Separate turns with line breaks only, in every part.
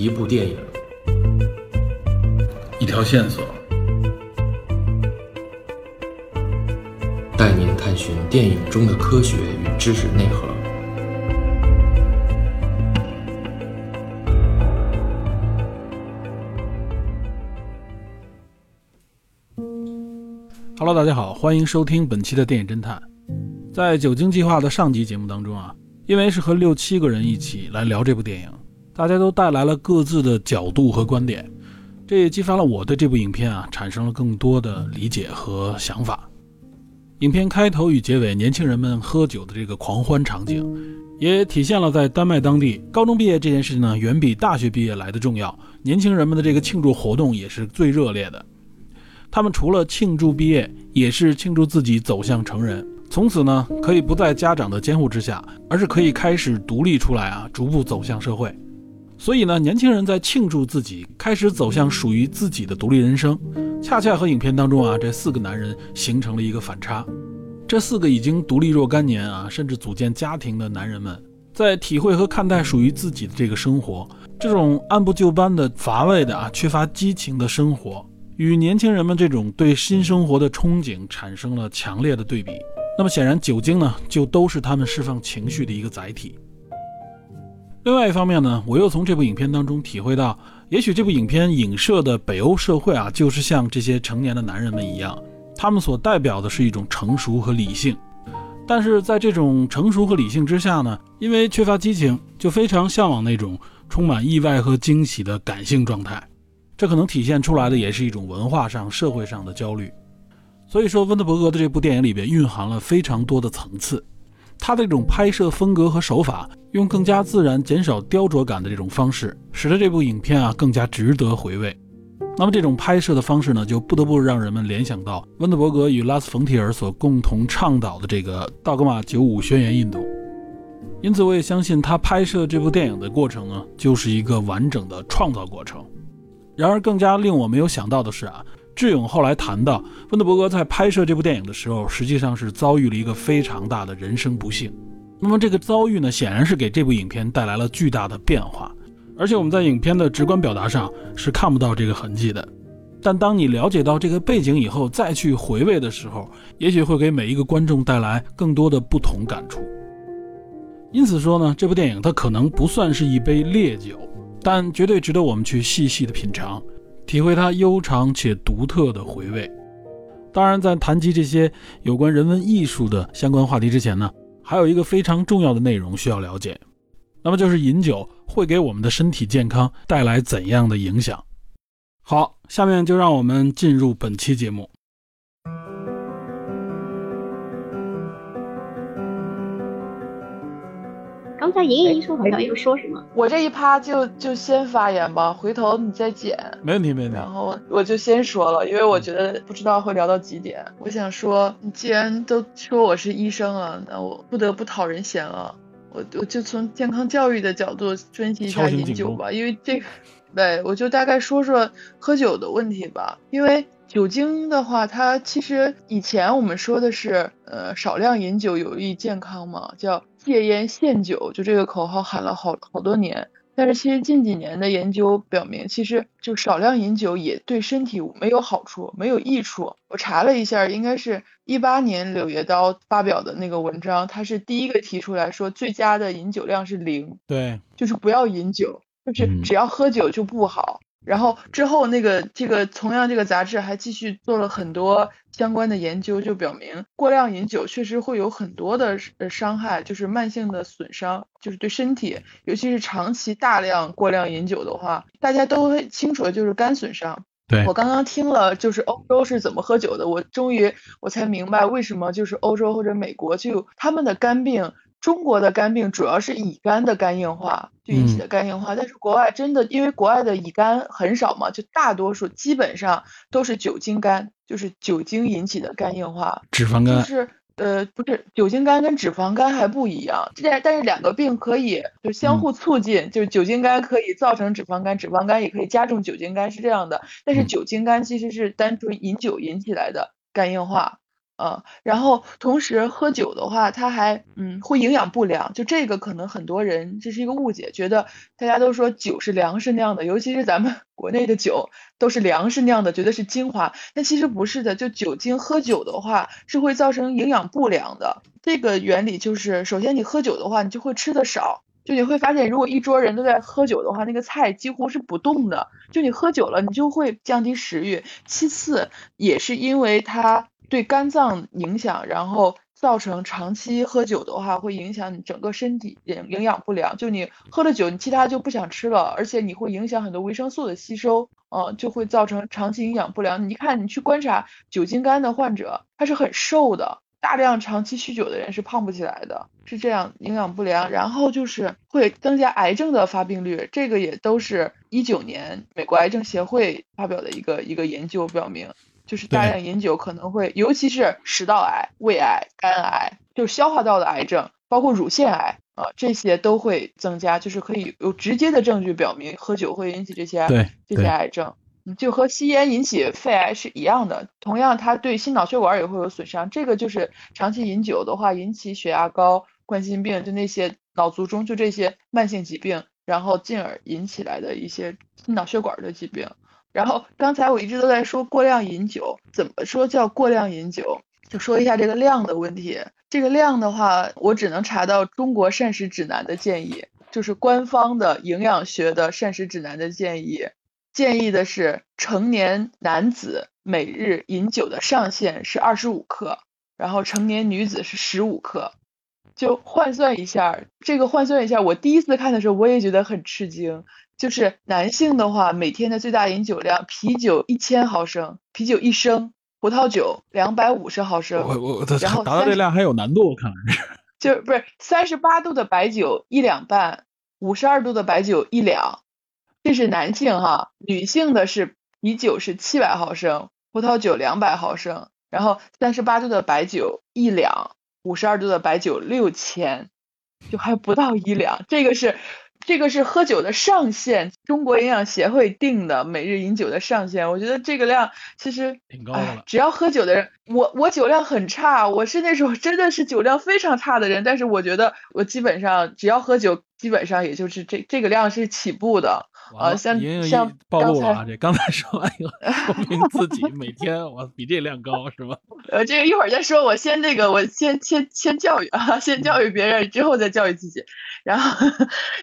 一部电影，
一条线索，
带您探寻电影中的科学与知识内核。
Hello，大家好，欢迎收听本期的电影侦探。在酒精计划的上集节目当中啊，因为是和六七个人一起来聊这部电影，大家都带来了各自的角度和观点，这也激发了我对这部影片啊产生了更多的理解和想法。影片开头与结尾，年轻人们喝酒的这个狂欢场景，也体现了在丹麦当地高中毕业这件事情呢，远比大学毕业来的重要。年轻人们的这个庆祝活动也是最热烈的。他们除了庆祝毕业，也是庆祝自己走向成人，从此呢可以不在家长的监护之下，而是可以开始独立出来啊，逐步走向社会。所以呢，年轻人在庆祝自己开始走向属于自己的独立人生，恰恰和影片当中啊这四个男人形成了一个反差。这四个已经独立若干年啊，甚至组建家庭的男人们，在体会和看待属于自己的这个生活，这种按部就班的、乏味的啊、缺乏激情的生活。与年轻人们这种对新生活的憧憬产生了强烈的对比。那么显然，酒精呢，就都是他们释放情绪的一个载体。另外一方面呢，我又从这部影片当中体会到，也许这部影片影射的北欧社会啊，就是像这些成年的男人们一样，他们所代表的是一种成熟和理性。但是在这种成熟和理性之下呢，因为缺乏激情，就非常向往那种充满意外和惊喜的感性状态。这可能体现出来的也是一种文化上、社会上的焦虑。所以说，温德伯格的这部电影里边蕴含了非常多的层次。他的这种拍摄风格和手法，用更加自然、减少雕琢感的这种方式，使得这部影片啊更加值得回味。那么，这种拍摄的方式呢，就不得不让人们联想到温德伯格与拉斯冯提尔所共同倡导的这个道格玛九五宣言运动。因此，我也相信他拍摄这部电影的过程呢，就是一个完整的创造过程。然而，更加令我没有想到的是啊，智勇后来谈到，温德伯格在拍摄这部电影的时候，实际上是遭遇了一个非常大的人生不幸。那么，这个遭遇呢，显然是给这部影片带来了巨大的变化。而且，我们在影片的直观表达上是看不到这个痕迹的。但当你了解到这个背景以后，再去回味的时候，也许会给每一个观众带来更多的不同感触。因此说呢，这部电影它可能不算是一杯烈酒。但绝对值得我们去细细的品尝，体会它悠长且独特的回味。当然，在谈及这些有关人文艺术的相关话题之前呢，还有一个非常重要的内容需要了解，那么就是饮酒会给我们的身体健康带来怎样的影响。好，下面就让我们进入本期节目。
刚才莹莹说好像又说什么，
我这一趴就就先发言吧，回头你再剪。
没问题，没问题。
然后我就先说了，因为我觉得不知道会聊到几点。我想说，你既然都说我是医生了，那我不得不讨人嫌了。我我就从健康教育的角度分析一下饮酒吧，因为这个，对，我就大概说说喝酒的问题吧。因为酒精的话，它其实以前我们说的是，呃，少量饮酒有益健康嘛，叫。戒烟限酒，就这个口号喊了好好多年，但是其实近几年的研究表明，其实就少量饮酒也对身体没有好处，没有益处。我查了一下，应该是一八年柳叶刀发表的那个文章，他是第一个提出来说最佳的饮酒量是零，
对，
就是不要饮酒，就是只要喝酒就不好。然后之后那个这个同样这个杂志还继续做了很多相关的研究，就表明过量饮酒确实会有很多的呃伤害，就是慢性的损伤，就是对身体，尤其是长期大量过量饮酒的话，大家都清楚的就是肝损伤。
对
我刚刚听了就是欧洲是怎么喝酒的，我终于我才明白为什么就是欧洲或者美国就他们的肝病。中国的肝病主要是乙肝的肝硬化就引起的肝硬化，但是国外真的因为国外的乙肝很少嘛，就大多数基本上都是酒精肝，就是酒精引起的肝硬化。
脂肪肝
就是呃不是酒精肝跟脂肪肝还不一样，但但是两个病可以就相互促进，就是酒精肝可以造成脂肪肝，脂肪肝也可以加重酒精肝是这样的。但是酒精肝其实是单纯饮酒引起来的肝硬化。呃，然后同时喝酒的话，它还嗯会营养不良，就这个可能很多人这是一个误解，觉得大家都说酒是粮食酿的，尤其是咱们 国内的酒都是粮食酿的，觉得是精华，但其实不是的，就酒精喝酒的话是会造成营养不良的。这个原理就是，首先你喝酒的话，你就会吃的少，就你会发现，如果一桌人都在喝酒的话，那个菜几乎是不动的，就你喝酒了，你就会降低食欲。其次也是因为它。对肝脏影响，然后造成长期喝酒的话，会影响你整个身体营营养不良。就你喝了酒，你其他就不想吃了，而且你会影响很多维生素的吸收，嗯，就会造成长期营养不良。你看，你去观察酒精肝的患者，他是很瘦的，大量长期酗酒的人是胖不起来的，是这样营养不良。然后就是会增加癌症的发病率，这个也都是一九年美国癌症协会发表的一个一个研究表明。就是大量饮酒可能会，尤其是食道癌、胃癌、肝癌，就是消化道的癌症，包括乳腺癌啊，这些都会增加。就是可以有直接的证据表明喝酒会引起这些这些癌症，就和吸烟引起肺癌是一样的。同样，它对心脑血管也会有损伤。这个就是长期饮酒的话，引起血压高、冠心病，就那些脑卒中，就这些慢性疾病，然后进而引起来的一些心脑血管的疾病。然后刚才我一直都在说过量饮酒，怎么说叫过量饮酒？就说一下这个量的问题。这个量的话，我只能查到中国膳食指南的建议，就是官方的营养学的膳食指南的建议，建议的是成年男子每日饮酒的上限是二十五克，然后成年女子是十五克。就换算一下，这个换算一下，我第一次看的时候我也觉得很吃惊。就是男性的话，每天的最大饮酒量，啤酒一千毫升，啤酒一升，葡萄酒两百五十毫升。
我我然后达到这量还有难度，我看来是。
就不是三十八度的白酒一两半，五十二度的白酒一两，这是男性哈。女性的是啤酒是七百毫升，葡萄酒两百毫升，然后三十八度的白酒一两，五十二度的白酒六千，就还不到一两，这个是。这个是喝酒的上限，中国营养协会定的每日饮酒的上限。我觉得这个量其实
挺高的。
只要喝酒的人，我我酒量很差，我是那种真的是酒量非常差的人。但是我觉得我基本上只要喝酒，基本上也就是这这个量是起步的。啊，像像
暴露了啊！这刚才说完以后，说明 自己每天我比这量高是吧？
呃，这个一会儿再说，我先那个，我先先先教育啊，先教育别人，之后再教育自己。然后，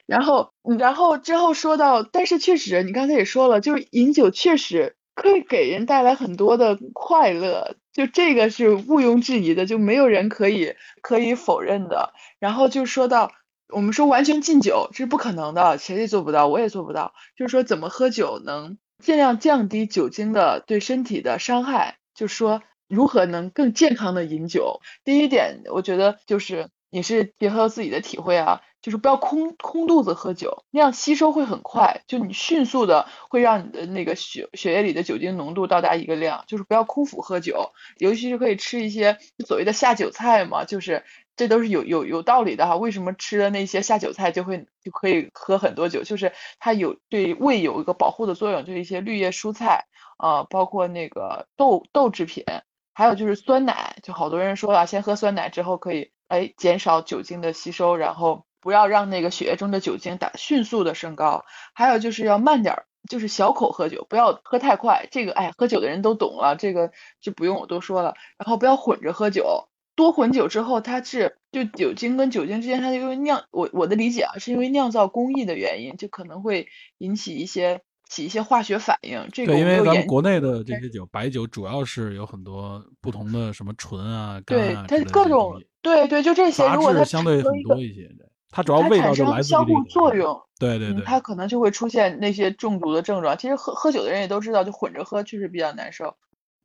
然后，然后之后说到，但是确实，你刚才也说了，就是饮酒确实可以给人带来很多的快乐，就这个是毋庸置疑的，就没有人可以可以否认的。然后就说到。我们说完全禁酒这是不可能的，谁也做不到，我也做不到。就是说，怎么喝酒能尽量降低酒精的对身体的伤害？就是说，如何能更健康的饮酒？第一点，我觉得就是你是结合自己的体会啊，就是不要空空肚子喝酒，那样吸收会很快，就你迅速的会让你的那个血血液里的酒精浓度到达一个量，就是不要空腹喝酒，尤其是可以吃一些所谓的下酒菜嘛，就是。这都是有有有道理的哈，为什么吃了那些下酒菜就会就可以喝很多酒？就是它有对胃有一个保护的作用，就是一些绿叶蔬菜啊，包括那个豆豆制品，还有就是酸奶，就好多人说啊，先喝酸奶之后可以哎减少酒精的吸收，然后不要让那个血液中的酒精打迅速的升高，还有就是要慢点儿，就是小口喝酒，不要喝太快。这个哎，喝酒的人都懂了，这个就不用我多说了。然后不要混着喝酒。多混酒之后，它是就酒精跟酒精之间，它因为酿我我的理解啊，是因为酿造工艺的原因，就可能会引起一些起一些化学反应。这个
因为咱们国内的这些酒，白酒主要是有很多不同的什么醇啊、
对它各种对对，就这些，如果它
相对很多一些，它主要味道就来自
相互作用。
对对对，
它可能就会出现那些中毒的症状。其实喝喝酒的人也都知道，就混着喝确实比较难受。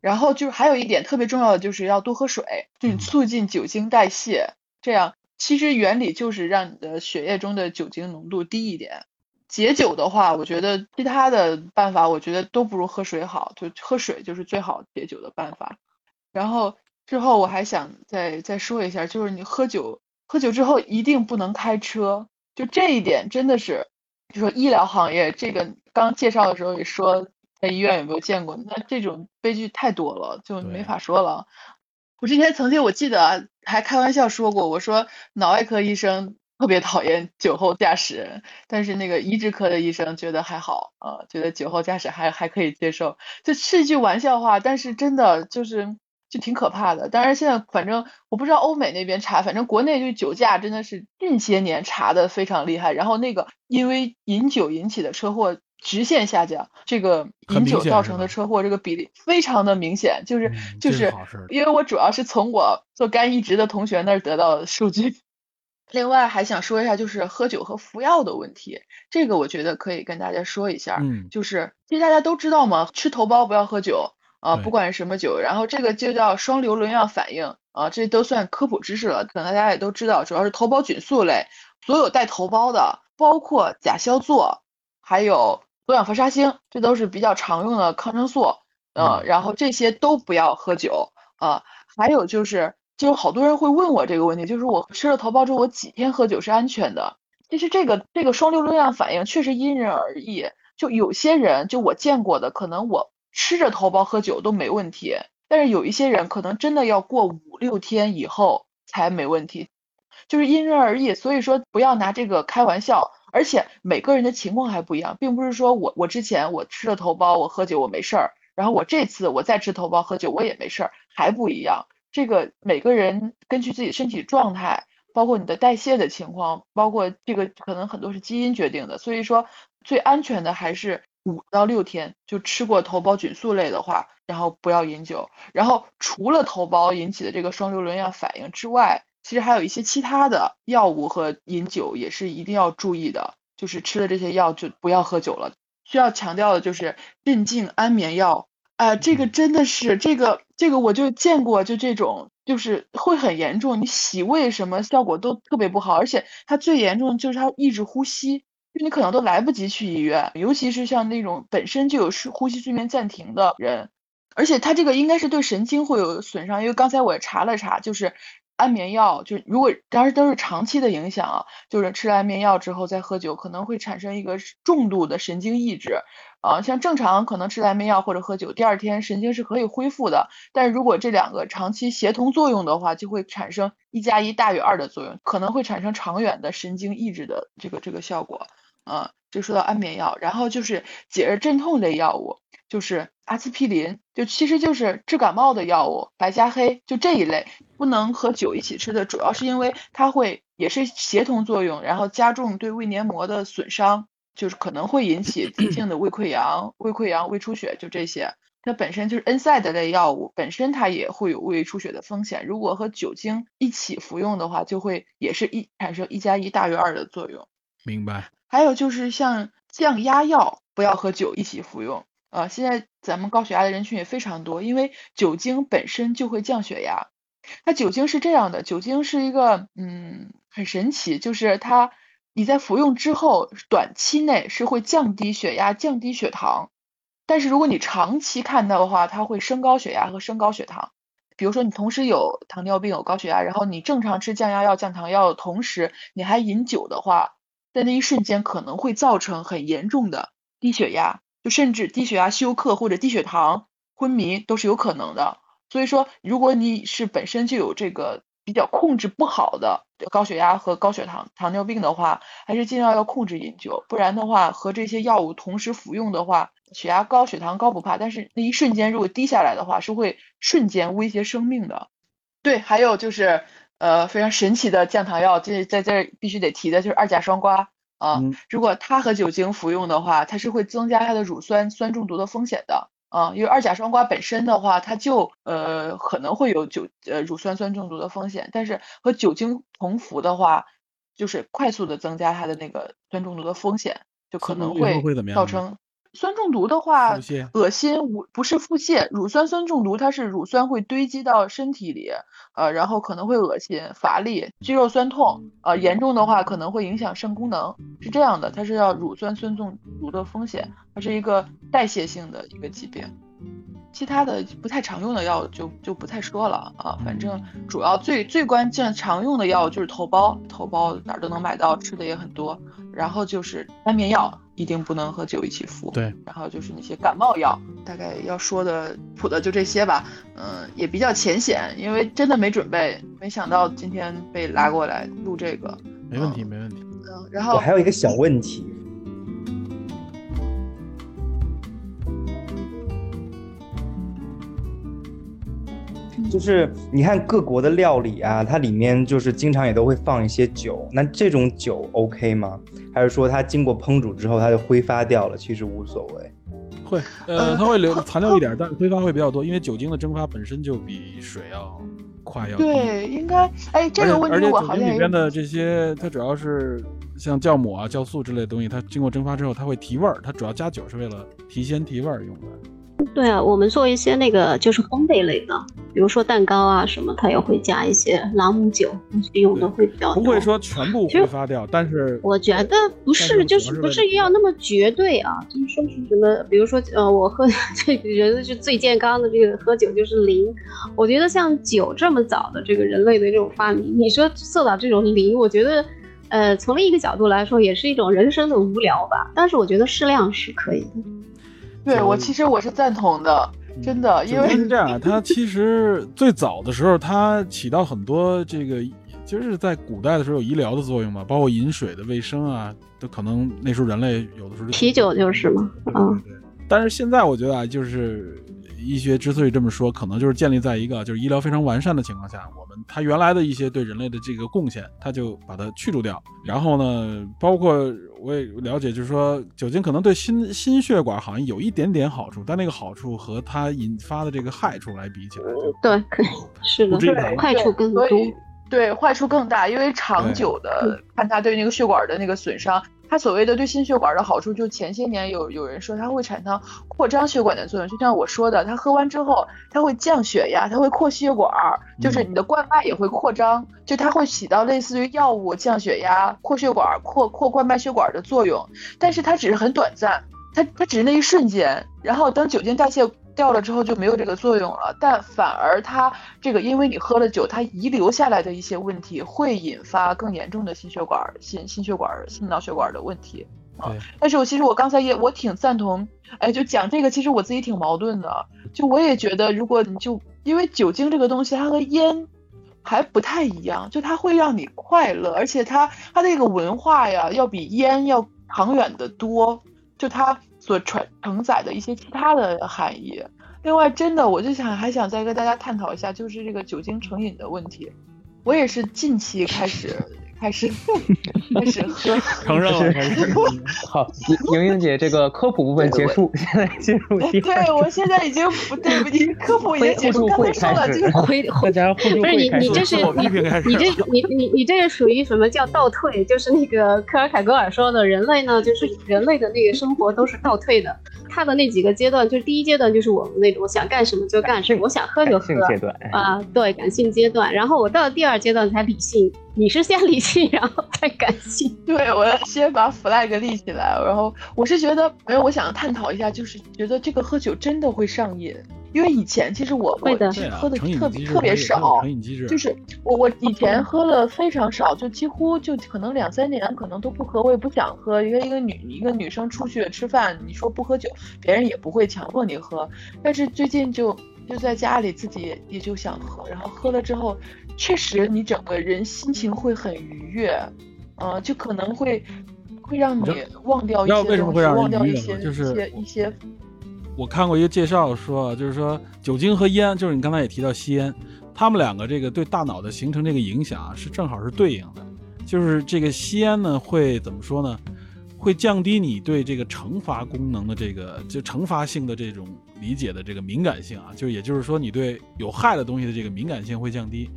然后就是还有一点特别重要的，就是要多喝水，就促进酒精代谢。这样其实原理就是让你的血液中的酒精浓度低一点。解酒的话，我觉得其他的办法，我觉得都不如喝水好，就喝水就是最好解酒的办法。然后之后我还想再再说一下，就是你喝酒喝酒之后一定不能开车，就这一点真的是，就说医疗行业这个刚介绍的时候也说。在医院有没有见过？那这种悲剧太多了，就没法说了。我之前曾经我记得啊还开玩笑说过，我说脑外科医生特别讨厌酒后驾驶，但是那个移植科的医生觉得还好啊、觉得酒后驾驶还还可以接受，就是一句玩笑话，但是真的就是就挺可怕的。当然现在反正我不知道欧美那边查，反正国内对酒驾真的是近些年查的非常厉害，然后那个因为饮酒引起的车祸。直线下降，这个饮酒造成的车祸这个比例非常的明显，就是、
嗯
就是因为我主要是从我做肝移植的同学那儿得到的数据。另外还想说一下，就是喝酒和服药的问题，这个我觉得可以跟大家说一下。
嗯
就是其实大家都知道嘛，吃头孢不要喝酒啊、
对
不管是什么酒，然后这个就叫双硫仑样反应啊、这都算科普知识了，可能大家也都知道，主要是头孢菌素类，所有带头孢的，包括甲硝唑，还有多氧氟沙星，这都是比较常用的抗生素，呃，
嗯
然后这些都不要喝酒啊、还有就是，就有好多人会问我这个问题，就是我吃了头孢之后，我几天喝酒是安全的？其实这个这个双硫仑样反应确实因人而异，就有些人就我见过的，可能我吃着头孢喝酒都没问题，但是有一些人可能真的要过五六天以后才没问题，就是因人而异，所以说不要拿这个开玩笑。而且每个人的情况还不一样，并不是说我我之前我吃了头孢，我喝酒我没事儿，然后我这次我再吃头孢喝酒我也没事儿，还不一样。这个每个人根据自己身体状态，包括你的代谢的情况，包括这个可能很多是基因决定的，所以说最安全的还是五到六天，就吃过头孢菌素类的话，然后不要饮酒。然后除了头孢引起的这个双硫仑样反应之外，其实还有一些其他的药物和饮酒也是一定要注意的，就是吃了这些药就不要喝酒了。需要强调的就是镇静安眠药，啊、这个真的是这个这个我就见过，就这种就是会很严重，你洗胃什么效果都特别不好，而且它最严重的就是它抑制呼吸，就你可能都来不及去医院，尤其是像那种本身就有睡呼吸睡眠暂停的人，而且它这个应该是对神经会有损伤，因为刚才我也查了查，就是安眠药，就如果当然都是长期的影响啊，就是吃了安眠药之后再喝酒，可能会产生一个重度的神经抑制。啊，像正常可能吃安眠药或者喝酒，第二天神经是可以恢复的。但是如果这两个长期协同作用的话，就会产生一加一大于二的作用，可能会产生长远的神经抑制的这个这个效果。啊，就说到安眠药，然后就是解热镇痛类药物，就是阿司匹林，就其实就是治感冒的药物，白加黑就这一类，不能和酒一起吃的，主要是因为它会也是协同作用，然后加重对胃黏膜的损伤，就是可能会引起急性的胃溃疡、胃溃疡、胃出血，就这些。它本身就是 NSAID 类药物，本身它也会有胃出血的风险。如果和酒精一起服用的话，就会也是一产生一加一大于二的作用。
明白。
还有就是像降压药，不要和酒一起服用。呃，现在咱们高血压的人群也非常多，因为酒精本身就会降血压。它酒精是这样的，酒精是一个嗯很神奇，就是它你在服用之后，短期内是会降低血压、降低血糖，但是如果你长期看到的话，它会升高血压和升高血糖。比如说你同时有糖尿病、有高血压，然后你正常吃降压药、降糖药，同时你还饮酒的话，在那一瞬间可能会造成很严重的低血压，就甚至低血压休克或者低血糖、昏迷都是有可能的。所以说，如果你是本身就有这个比较控制不好的高血压和高血糖、糖尿病的话，还是尽量要控制饮酒，不然的话和这些药物同时服用的话，血压高、血糖高不怕，但是那一瞬间如果低下来的话，是会瞬间威胁生命的。对，还有就是呃非常神奇的降糖药，这在这儿必须得提的就是二甲双胍啊，
嗯
如果它和酒精服用的话，它是会增加它的乳酸酸中毒的风险的。啊，因为二甲双胍本身的话，它就呃可能会有酒呃乳酸酸中毒的风险，但是和酒精同服的话，就是快速的增加它的那个酸中毒的风险，就可能
会
造成酸中毒的话，恶心无不是腹泻，乳酸酸中毒它是乳酸会堆积到身体里，呃，然后可能会恶心、乏力、肌肉酸痛，呃，严重的话可能会影响肾功能，是这样的，它是要乳酸酸中毒的风险，它是一个代谢性的一个疾病。其他的不太常用的药就就不太说了啊。反正主要最最关键常用的药就是头孢，头孢哪儿都能买到，吃的也很多。然后就是安眠药，一定不能和酒一起服。
对，
然后就是那些感冒药，大概要说的普的就这些吧。嗯，也比较浅显，因为真的没准备，没想到今天被拉过来录这个。
没问题，没问题。
嗯，然后
我还有一个小问题。就是你看各国的料理啊，它里面就是经常也都会放一些酒，那这种酒 OK 吗？还是说它经过烹煮之后它就挥发掉了，其实无所谓？
会，呃，它会留残留一点，但是挥发会比较多，因为酒精的蒸发本身就比水要快要
对，应该，哎，这个问题我好像
里边的这些，它主要是像酵母啊、酵素之类的东西，它经过蒸发之后，它会提味儿，它主要加酒是为了提鲜提味儿用的。
对啊，我们做一些那个就是烘焙类的，比如说蛋糕啊什么，它也会加一些朗姆酒，用的会比较
多。不会说全部挥发掉，但是
我觉得不是，就是不至于要那么绝对啊，就是说是什么，比如说呃，我喝 这个人是最健康的，这个喝酒就是零。我觉得像酒这么早的这个人类的这种发明，你说做到这种零，我觉得呃，从另一个角度来说，也是一种人生的无聊吧。但是我觉得适量是可以的。
对我其实我是赞同的，真的，因为
是这样，它其实最早的时候，它起到很多这个，就是在古代的时候有医疗的作用嘛，包括饮水的卫生啊，都可能那时候人类有的时候
啤酒就是嘛，
啊，但是现在我觉得啊，就是。医学之所以这么说，可能就是建立在一个就是医疗非常完善的情况下，我们它原来的一些对人类的这个贡献，它就把它去除掉。然后呢，包括我也了解，就是说酒精可能对心心血管好像有一点点好处，但那个好处和它引发的这个害处来比起来，
对，是的，坏处更多，
对，坏处更大，因为长久的看它对那个血管的那个损伤。它所谓的对心血管的好处，就前些年有有人说它会产生扩张血管的作用，就像我说的，它喝完之后它会降血压，它会扩血管，就是你的冠脉也会扩张，就它会起到类似于药物降血压、扩血管、扩扩冠脉血管的作用，但是它只是很短暂，它它只是那一瞬间，然后等酒精代谢。掉了之后就没有这个作用了，但反而它这个，因为你喝了酒，它遗留下来的一些问题会引发更严重的心血管、心心血管、心脑血管的问题啊。但是我其实我刚才也我挺赞同，哎，就讲这个，其实我自己挺矛盾的。就我也觉得，如果你就因为酒精这个东西，它和烟还不太一样，就它会让你快乐，而且它它这个文化呀，要比烟要长远的多，就它。所承承载的一些其他的含义。另外，真的，我就想还想再跟大家探讨一下，就是这个酒精成瘾的问题。我也是近期开始。开始开始喝，
承认了。
好，莹莹姐，这个科普部分结束，现在 进入。
对，我现在已经不对不起，科普已经结束。刚才说了，就是
回
大家互助
不是你，你这是你你这你你你这是属于什么叫倒退？就是那个科尔凯格尔说的，人类呢，就是人类的那个生活都是倒退的。他的那几个阶段，就是第一阶段就是我们那种想干什么就干什么，我想喝就喝啊，对，感性阶段。然后我到了第二阶段才理性。你是先理性，然后再感性。
对，我要先把 flag 立起来，然后我是觉得，没有，我想探讨一下，就是觉得这个喝酒真的会上瘾，因为以前其实我我其实喝的特别特别少，就是我我以前喝了非常少，就几乎就可能两三年可能都不喝，我也不想喝，因为一个女一个女生出去吃饭，你说不喝酒，别人也不会强迫你喝，但是最近就就在家里自己也就想喝，然后喝了之后。确实，你整个人心情会很愉悦，呃，就可能会会让你忘掉一些
为什么会让
忘掉
一
些
就是
一些。
我看过一个介绍说，就是说酒精和烟，就是你刚才也提到吸烟，他们两个这个对大脑的形成这个影响是正好是对应的。就是这个吸烟呢，会怎么说呢？会降低你对这个惩罚功能的这个就惩罚性的这种理解的这个敏感性啊，就也就是说你对有害的东西的这个敏感性会降低。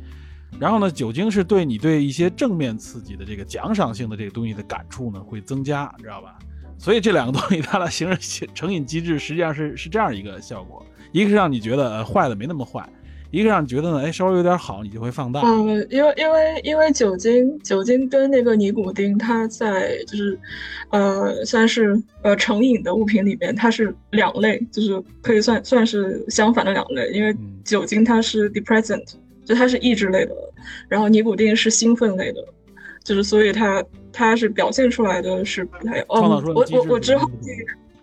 然后呢，酒精是对你对一些正面刺激的这个奖赏性的这个东西的感触呢会增加，知道吧？所以这两个东西它的形成成瘾机制实际上是是这样一个效果：一个是让你觉得坏的没那么坏，一一个让你觉得呢，哎，稍微有点好，你就会放大。
嗯，因为因为因为酒精酒精跟那个尼古丁，它在就是呃算是呃成瘾的物品里面，它是两类，就是可以算算是相反的两类。因为酒精它是 depressant，就它是抑制类的，然后尼古丁是兴奋类的，就是所以它它是表现出来的是不太哦。我我我之后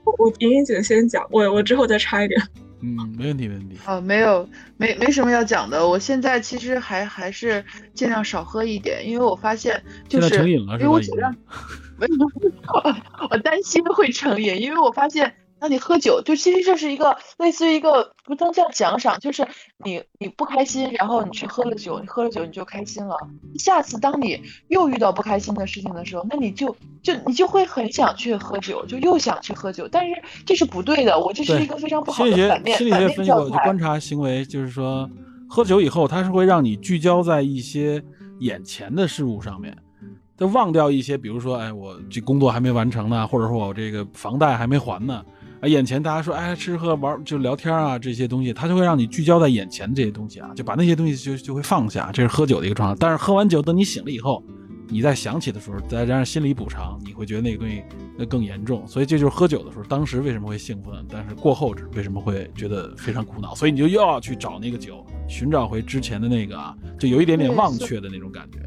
我我莹莹姐先讲，我我之后再插一点。
嗯，没问题，没问题。
啊，没有，没没什么要讲的。我现在其实还还是尽量少喝一点，因为我发现就是
成瘾了，
因为我尽量，没有，我担心会成瘾，因为我发现。那你喝酒，就其实这是一个类似于一个不能叫奖赏，就是你你不开心，然后你去喝了酒，你喝了酒你就开心了。下次当你又遇到不开心的事情的时候，那你就就你就会很想去喝酒，就又想去喝酒。但是这是不对的，我这是一个非常不好的反面
心理学分析过，就观察行为，就是说喝酒以后，它是会让你聚焦在一些眼前的事物上面，就忘掉一些，比如说，哎，我这工作还没完成呢，或者说我这个房贷还没还呢。啊，眼前大家说，哎，吃喝玩就聊天啊，这些东西，它就会让你聚焦在眼前这些东西啊，就把那些东西就就会放下，这是喝酒的一个状态。但是喝完酒，等你醒了以后，你再想起的时候，再加上心理补偿，你会觉得那个东西那更严重。所以这就是喝酒的时候，当时为什么会兴奋，但是过后为什么会觉得非常苦恼。所以你就又要去找那个酒，寻找回之前的那个啊，就有一点点忘却的那种感觉。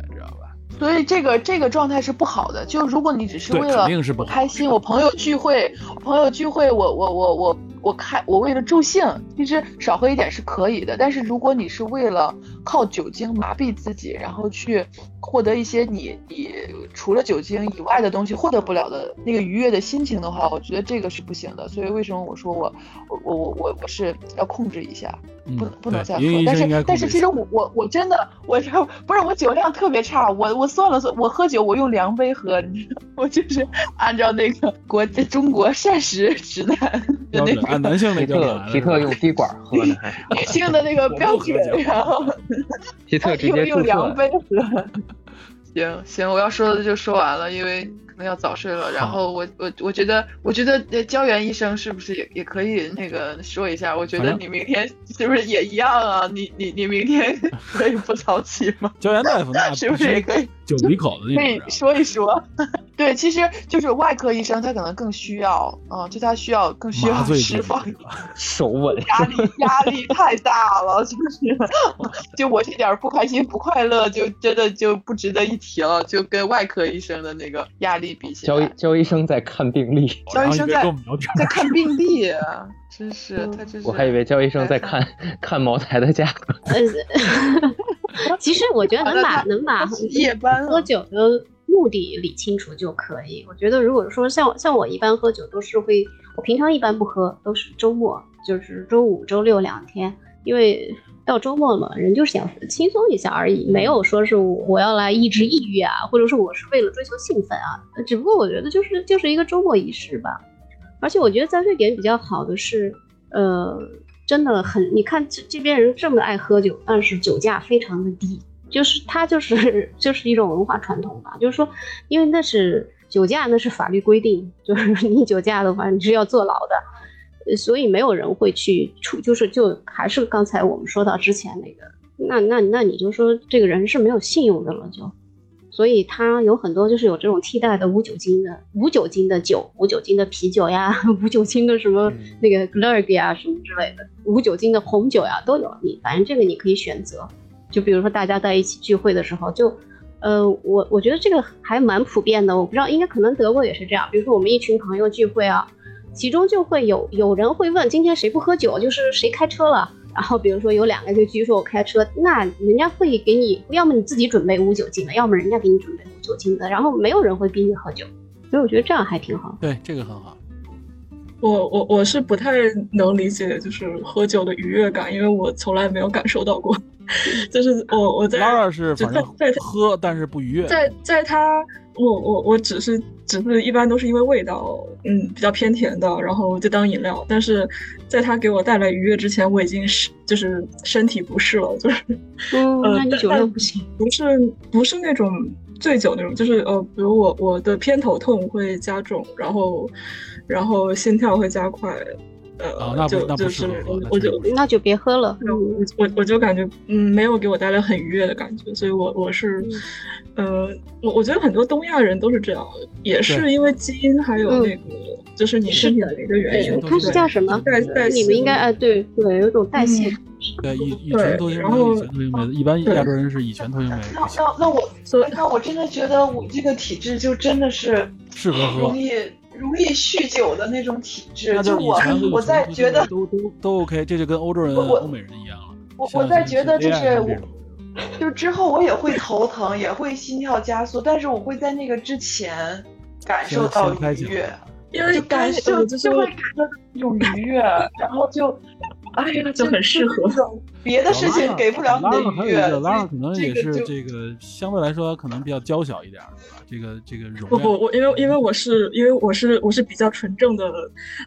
所以这个这个状态是不好的。就如果你只是为了我开心，我朋友聚会，朋友聚会，我我我我我开，我为了助兴，其实少喝一点是可以的。但是如果你是为了靠酒精麻痹自己，然后去获得一些你你除了酒精以外的东西获得不了的那个愉悦的心情的话，我觉得这个是不行的。所以为什么我说我我我我我是要控制一下。不能不能再喝，但是但是其实我我我真的我不是我酒量特别差，我我算了算，我喝酒我用量杯喝，你知道，我就是按照那个国中国膳食指南的那个，
男性那
个皮特用滴管喝的，
女性的那个标准，然后
皮特直接
用量杯喝。行行，我要说的就说完了，因为。可能要早睡了，然后我我我觉得，我觉得胶原医生是不是也也可以那个说一下？我觉得你明天是不是也一样啊？你你你明天 可以不早起吗？
胶原大夫那
是不是也可以？
酒鼻口的那
种。可以说一说。对，其实就是外科医生，他可能更需要，嗯，就他需要更需要释放
手 稳，
压力压力太大了，就是，就我这点不开心不快乐，就真的就不值得一提了，就跟外科医生的那个压力比起
来。焦焦医生在看病历，
焦医生在在看病历，真是他真是。
我还以为焦医生在看看茅台的价格。
其实我觉得能把能把
夜班
喝酒的。目的理清楚就可以。我觉得，如果说像像我一般喝酒都是会，我平常一般不喝，都是周末，就是周五、周六两天，因为到周末嘛，人就是想轻松一下而已，没有说是我要来抑制抑郁啊，或者是我是为了追求兴奋啊。只不过我觉得就是就是一个周末仪式吧。而且我觉得在瑞典比较好的是，呃，真的很，你看这这边人这么爱喝酒，但是酒价非常的低。就是它就是 就是一种文化传统吧，就是说，因为那是酒驾，那是法律规定，就是你酒驾的话你是要坐牢的，所以没有人会去处，就是就还是刚才我们说到之前那个，那那那你就说这个人是没有信用的了，就，所以它有很多就是有这种替代的无酒精的无酒精的酒，无酒精的啤酒呀，无酒精的什么那个 g l e r g 呀什么之类的，无酒精的红酒呀都有，你反正这个你可以选择。就比如说大家在一起聚会的时候，就，呃，我我觉得这个还蛮普遍的。我不知道，应该可能德国也是这样。比如说我们一群朋友聚会啊，其中就会有有人会问今天谁不喝酒，就是谁开车了。然后比如说有两个就据说我开车，那人家会给你，要么你自己准备无酒精的，要么人家给你准备无酒精的。然后没有人会逼你喝酒，所以我觉得这样还挺好。
对，这个很好。
我我我是不太能理解，就是喝酒的愉悦感，因为我从来没有感受到过。就是我我在
拉拉是反正在喝，但是不愉悦。
在在他，我我我只是只是一般都是因为味道，嗯，比较偏甜的，然后就当饮料。但是在他给我带来愉悦之前，我已经是就是身体不适了，就是
嗯，那你酒量不行，
不是不是那种醉酒那种，就是呃，比如我我的偏头痛会加重，然后然后心跳会加快。呃，
那不
就就
那不适合喝那
我就
那就别喝了。
我我我就感觉嗯没有给我带来很愉悦的感觉，所以我我是，呃，我我觉得很多东亚人都是这样，也是因为基因还有那个就是你身体的一个原因，
对
它是叫什么？
代代谢
你们应该哎，对对，有种代谢。
对乙乙
对
醛头型
然后
酶、乙醛头型酶，一般亚洲人是乙醛头型酶
那，那那我
所以
那我真的觉得我这个体质就真的是
适合喝
容。易容易酗酒的那种体质。
那
就我我在觉得
都都都 OK，这就跟欧洲人、欧美人一样了。
我我在觉得就是我就之后我也会头疼，也会心跳加速，但是我会在那个之前感受到愉悦，
因为
就感
受
就
就
就会感受到那种愉悦，然后就。哎呀，
就很适合
别的事情给不了你
拉
的愉悦
拉还有一个，拉拉可能也是
这个
相对来说可能比较娇小一点儿，对吧？这个这个容
不不，我因为因为我是因为我是我是比较纯正的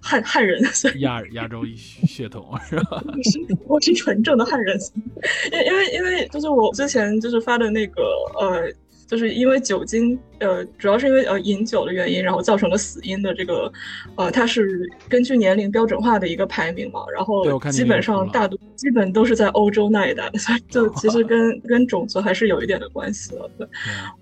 汉汉人，所以
亚亚洲血统是吧？
我是我是纯正的汉人，因因为因为就是我之前就是发的那个呃，就是因为酒精呃，主要是因为呃饮酒的原因，然后造成了死因的这个呃，它是根据年龄标准化的一个排名嘛，然后基本上大多基本都是在欧洲那一带，所以就其实跟 跟种族还是有一点的关系的，对。
对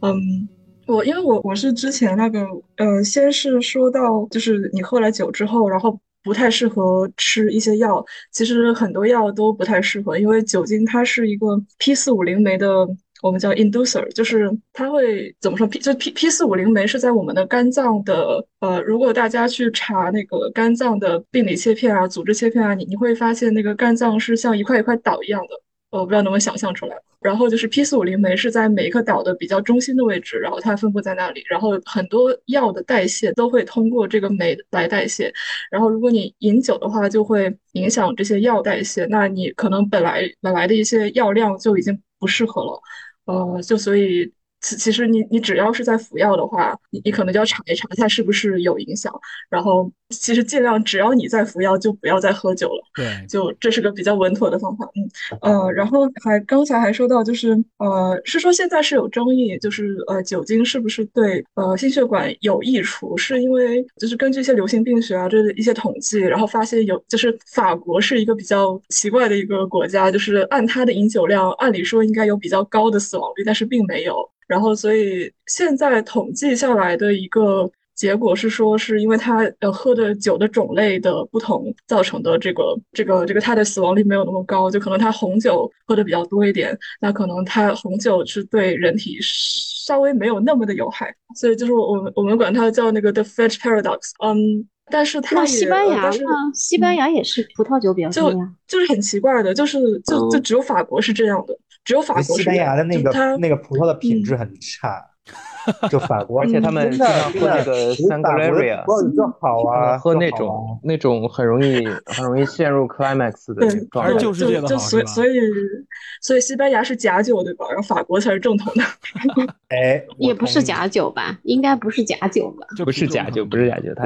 嗯，我因为我我是之前那个呃，先是说到就是你喝了酒之后，然后不太适合吃一些药，其实很多药都不太适合，因为酒精它是一个 P 四五零酶的。我们叫 inducer，就是它会怎么说？P 就 P P 四五零酶是在我们的肝脏的呃，如果大家去查那个肝脏的病理切片啊、组织切片啊，你你会发现那个肝脏是像一块一块岛一样的。我不知道能不能想象出来。然后就是 P 四五零酶是在每一个岛的比较中心的位置，然后它分布在那里。然后很多药的代谢都会通过这个酶来代谢。然后如果你饮酒的话，就会影响这些药代谢。那你可能本来本来的一些药量就已经不适合了。呃，就所以其其实你你只要是在服药的话，你你可能就要查一查它是不是有影响。然后其实尽量只要你在服药，就不要再喝酒了。
对，
就这是个比较稳妥的方法，嗯，呃，然后还刚才还说到，就是呃，是说现在是有争议，就是呃，酒精是不是对呃心血管有益处？是因为就是根据一些流行病学啊，这一些统计，然后发现有，就是法国是一个比较奇怪的一个国家，就是按它的饮酒量，按理说应该有比较高的死亡率，但是并没有。然后，所以现在统计下来的一个结果是说，是因为他呃喝的酒的种类的不同造成的这个这个这个他的死亡率没有那么高，就可能他红酒喝的比较多一点，那可能他红酒是对人体稍微没有那么的有害，所以就是我们我们管它叫那个 the fetch paradox，嗯，但是它也
西班牙
但是
呢？西班牙也是葡萄酒比较
就
多呀。
就是很奇怪的，就是就就
嗯
只有法国是这样的，只有法国
西班
是这样
牙的那个那个葡萄的品质很差，就法国，
而且他们
真的
经常喝那个 Sangria
葡萄酒好啊，
喝那种那种很容易很容易陷入 climax 的状态。
还是旧世界的
就
是吧
所以所以所以西班牙是假酒对吧？然后法国才是正统的。
哎，
也不是假酒吧？应该不是假酒吧？
就
不是假酒，不是假酒，它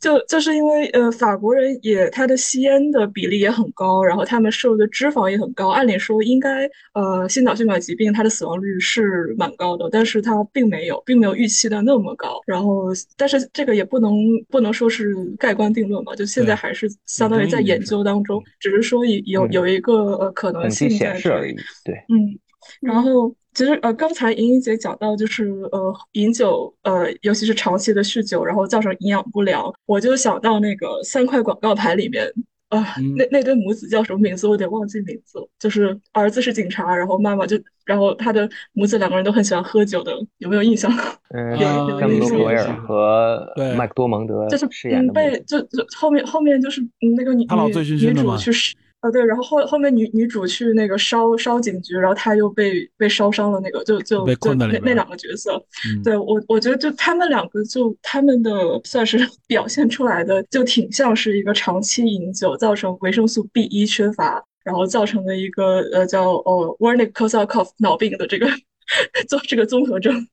就就是因为呃，法国人也他的吸烟的比例也很高，然后他们摄入的脂肪也很高。按理说应该呃，心脑血管疾病它的死亡率是蛮高的，但是它并没有，并没有预期的那么高。然后，但是这个也不能不能说是盖棺定论吧，就现在还是相当于在研究当中，只是说有有一个呃可能性在这里。
对，
嗯，然后其实呃，刚才莹莹姐讲到，就是呃，饮酒呃，尤其是长期的酗酒，然后造成营养不良，我就想到那个三块广告牌里面。啊、
嗯
那那对母子叫什么名字？我有点忘记名字了。就是儿子是警察，然后妈妈就，然后他的母子两个人都很喜欢喝酒的，有没有印象？
嗯，
有
啊
山姆罗尔和
对
麦克多蒙德
就是
饰演
嗯被就就后面后面就是嗯那个女女
他老醉醺醺
女
的嘛
主去试呃对，然后后后面女女主去那个烧烧警局，然后她又被被烧伤了，那个就就那那两个角色，
嗯
对我我觉得就他们两个就他们的算是 表现出来的就挺像是一个长期饮酒造成维生素 B 一缺乏，然后造成的一个呃叫呃 Wernicke-Korsakoff 脑病的这个 做这个综合症。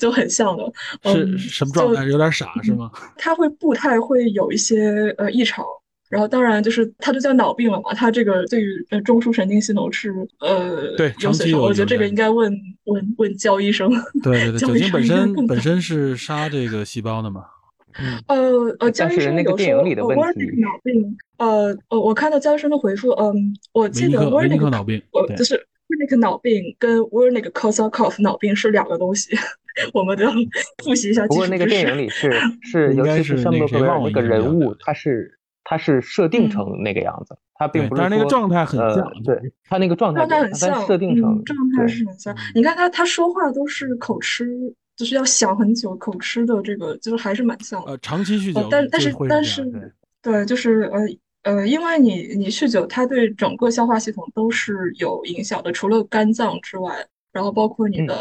就很像的，
是
嗯
什么状态？有点傻是吗？
他会步态会有一些呃异常，然后当然就是它就叫脑病了嘛，它这个对于呃中枢神经系统是呃
对有
有损伤，我觉得这个应该问问问焦医生。
对对对，
焦
酒精本身本身是杀这个细胞的嘛。
呃呃，江
但是
医生有
那个电影里的问题
Wernicke 脑病，呃呃，我看到江医生的回复，嗯，我记得
维尼克维尼克
Wernicke
脑病对
呃就是 Wernicke 脑病跟 Wernicke Korsakoff 脑病是两个东西，我们都要复习一下
不过那个。电影里是是，尤
应该
其
是那个谁
格尔那个
忘了一个人
人物，他是他是设定
嗯
成那个样子，他并不是说
但是那个状态很
呃
像
对他那个状态
状态很像，
设定
嗯，
成
状态是很像。
嗯
你看他他说话都是口吃，就是要想很久，口吃的这个就是还是蛮像的。
呃，长期酗酒，
呃但但
是
但是对，就是呃呃，因为你你酗酒，它对整个消化系统都是有影响的，除了肝脏之外，然后包括你的、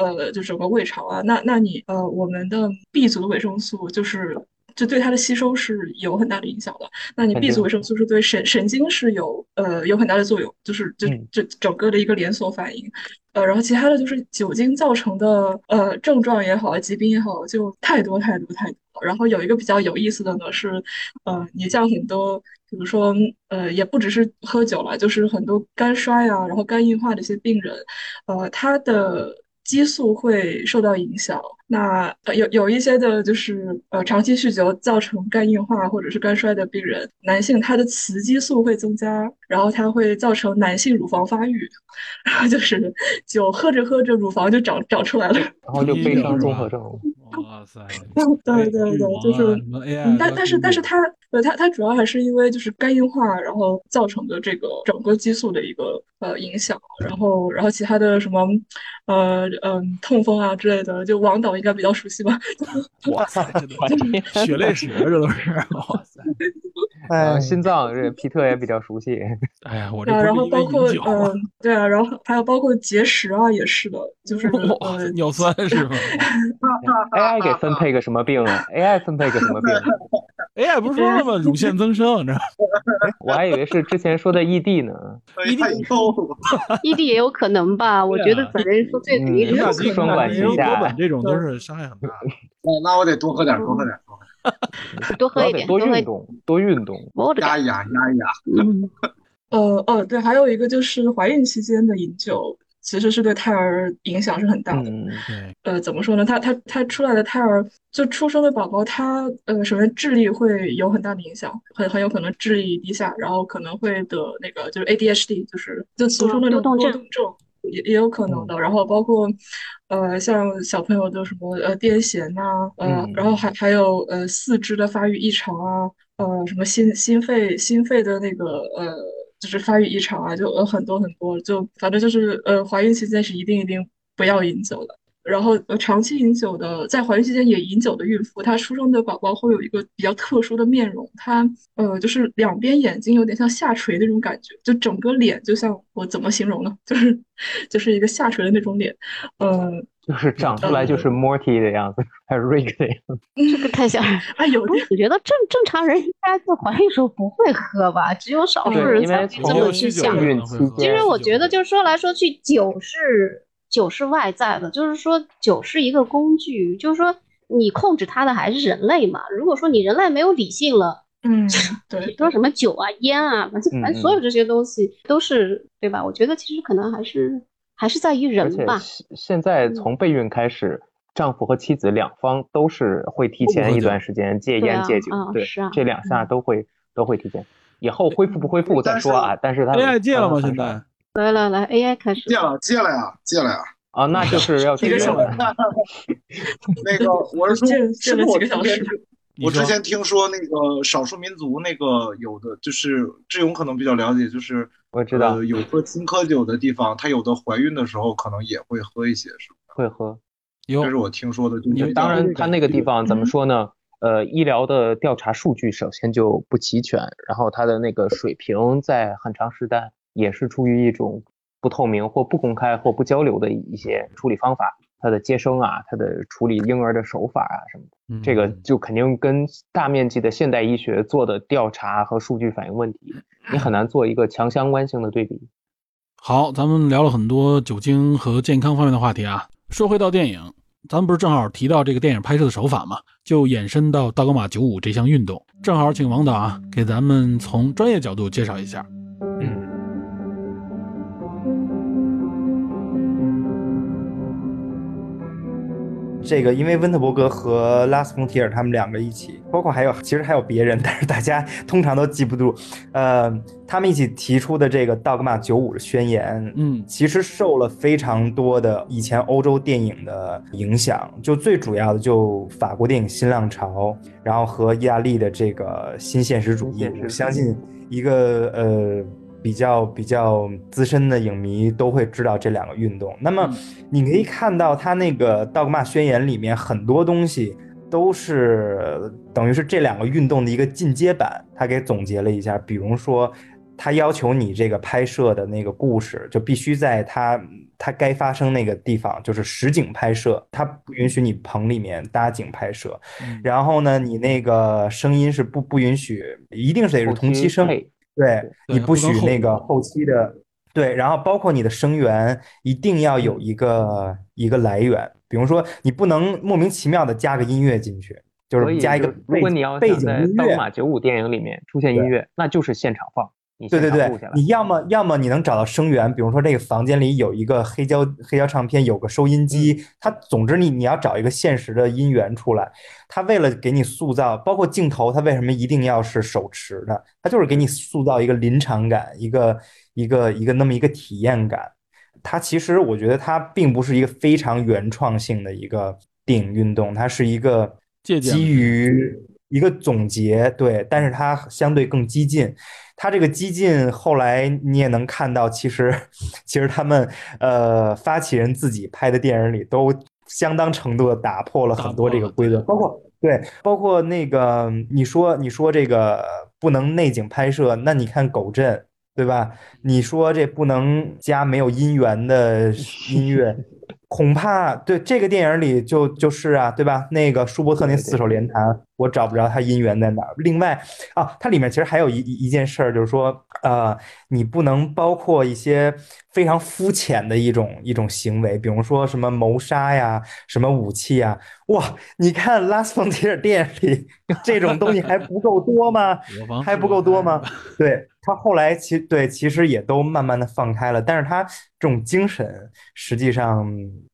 呃，就整个胃肠啊，那那你呃，我们的 B 族的维生素就是。就对它的吸收是有很大的影响的。那你 B 族维生素是对神神经是有呃有很大的作用，就是就
嗯
这整个的一个连锁反应。呃，然后其他的就是酒精造成的呃症状也好，疾病也好，就太多太多太多了。然后有一个比较有意思的呢是，呃，你像很多，比如说呃，也不只是喝酒了，就是很多肝衰啊，然后肝硬化的一些病人，呃，他的激素会受到影响。那呃有有一些的就是呃长期酗酒造成肝硬化或者是肝衰的病人，男性他的雌激素会增加，然后它会造成男性乳房发育，然后就是酒喝着喝着乳房就长长出来了。
然后就悲伤综合症。
哇塞，
对对对，就是
什么 AI，
嗯，但但是但是它，呃，它它主要还是因为就是肝硬化，然后造成的这个整个激素的一个呃影响，然后然后其他的什么，呃嗯痛风啊之类的，就王导应该比较熟悉吧？
哇塞，这都 血泪史啊，这都是，哇塞，
哎
呃，，心脏这皮特也比较熟悉。
哎呀，我这
啊，然后包括嗯，对啊，然后还有包括结石啊，也是的，就是
尿酸是吗
AI 给分配个什么病啊？AI 分配个什么病
？？AI 不是说了吗？乳腺增生，你知道吗？
我还以为是之前说的 ED 呢。
一定
异地也有可能吧？我觉得本人说这个肯定是
嗯
有可能
双管。齐下
这种都是伤害很大的。
那那我得多喝点，多喝点，多喝点，
多喝一点，
多。运动，多运动。
压一压，压一压。
嗯，
呃呃，对，还有一个就是怀孕期间的饮酒，其实是对胎儿影响是很大的。
嗯，
对，
呃，怎么说呢？他他他出来的胎儿，就出生的宝宝，他呃，首先智力会有很大的影响，很很有可能智力低下，然后可能会得那个就是 ADHD，就是就俗称的那种
多动症
多动症，也也有可能的。然后包括呃，像小朋友的什么呃癫痫呐、呃，
嗯
然后还还有呃四肢的发育异常啊，呃，什么心心肺心肺的那个呃。就是发育异常啊，就呃很多很多，就反正就是呃怀孕期间是一定一定不要饮酒的。然后呃，长期饮酒的，在怀孕期间也饮酒的孕妇，她出生的宝宝会有一个比较特殊的面容，她呃，就是两边眼睛有点像下垂的那种感觉，就整个脸就像我怎么形容呢？就是就是一个下垂的那种脸，呃，
就是长出来就是 Morty 的样子，还是 Rick 的样子。
这个太像人。
啊有点
我觉得正正常人应该在怀孕时候不会喝吧，只有少数，人才会这么去想。其实我觉得，就是说来说去，酒是酒是外在的，就是说酒是一个工具，就是说你控制它的还是人类嘛。如果说你人类没有理性了，
嗯，
你
对，
说什么酒啊、烟啊，反正反正所有这些东西都是对吧？我觉得其实可能还是还是在于人吧。
现现在从备孕开始，丈夫和妻子两方都是会提前一段时间戒烟戒酒
啊，
对这两下都会都会提前。以后恢复不恢复再说啊，但是他
AI 戒了吗？现在
来来来，AI 开始。
戒了，戒了呀，戒了呀。
啊，那就是 要
几个小
戒了。
那个我是说，
戒
其实我
戒了几个小
之前
时
我之前听说那个少数民族那个有的就是志勇可能比较了解，就是
我知道
呃有喝青稞酒的地方，他有的怀孕的时候可能也会喝一些，是吧？
会喝。
有
这是我听说的。就
当然，他那个地方
嗯
怎么说呢？呃，医疗的调查数据首先就不齐全，然后它的那个水平在很长时代也是出于一种不透明或不公开或不交流的一些处理方法，它的接生啊，它的处理婴儿的手法啊什么的，这个
嗯
就肯定跟大面积的现代医学做的调查和数据反映问题，你很难做一个强相关性的对比。
好，咱们聊了很多酒精和健康方面的话题啊。说回到电影，咱们不是正好提到这个电影拍摄的手法嘛，就延伸到道格玛九五这项运动。正好请王导啊，给咱们从专业角度介绍一下。
这个，因为温特伯格和拉斯冯提尔他们两个一起，包括还有其实还有别人，但是大家通常都记不住。呃，他们一起提出的这个道格玛九五的宣言，
嗯，
其实受了非常多的以前欧洲电影的影响，就最主要的就法国电影新浪潮，然后和意大利的这个新现实主义。我相信一个呃。比较比较资深的影迷都会知道这两个运动。那么你可以看到，他那个《道格玛宣言》里面很多东西都是等于是这两个运动的一个进阶版。他给总结了一下，比如说，他要求你这个拍摄的那个故事就必须在他他该发生那个地方，就是实景拍摄，他不允许你棚里面搭景拍摄。然后呢，你那个声音是不不允许，一定是得是同期声。对你不许那个后期的，对，然后包括你的声源一定要有一个一个来源，比如说你不能莫名其妙的加个音乐进去，就是加一个
如果你要
背景音乐，
马九五电影里面出现音乐，那就是现场放。
对对对，你要么要么你能找到声源，比如说这个房间里有一个黑胶黑胶唱片，有个收音机，它总之你你要找一个现实的音源出来。它为了给你塑造，包括镜头，它为什么一定要是手持的？它就是给你塑造一个临场感，一个一个一个那么一个体验感。它其实我觉得它并不是一个非常原创性的一个电影运动，它是一个基于一个总结，对，但是它相对更激进。它这个激进，后来你也能看到，其实，其实他们呃发起人自己拍的电影里，都相当程度的打破了很多这个规则，包括对，包括那个你说你说这个不能内景拍摄，那你看狗镇对吧？你说这不能加没有音源的 音乐。恐怕对这个电影里就就是啊，对吧？那个舒伯特那四手联弹，我找不着它音源在哪儿。另外啊，它里面其实还有一一件事儿，就是说，呃，你不能包括一些非常肤浅的一种一种行为，比如说什么谋杀呀、什么武器呀。哇，你看拉斯冯提尔电影里 这种东西还不够多吗？还不够多吗？对。他后来其对其实也都慢慢的放开了，但是他这种精神实际上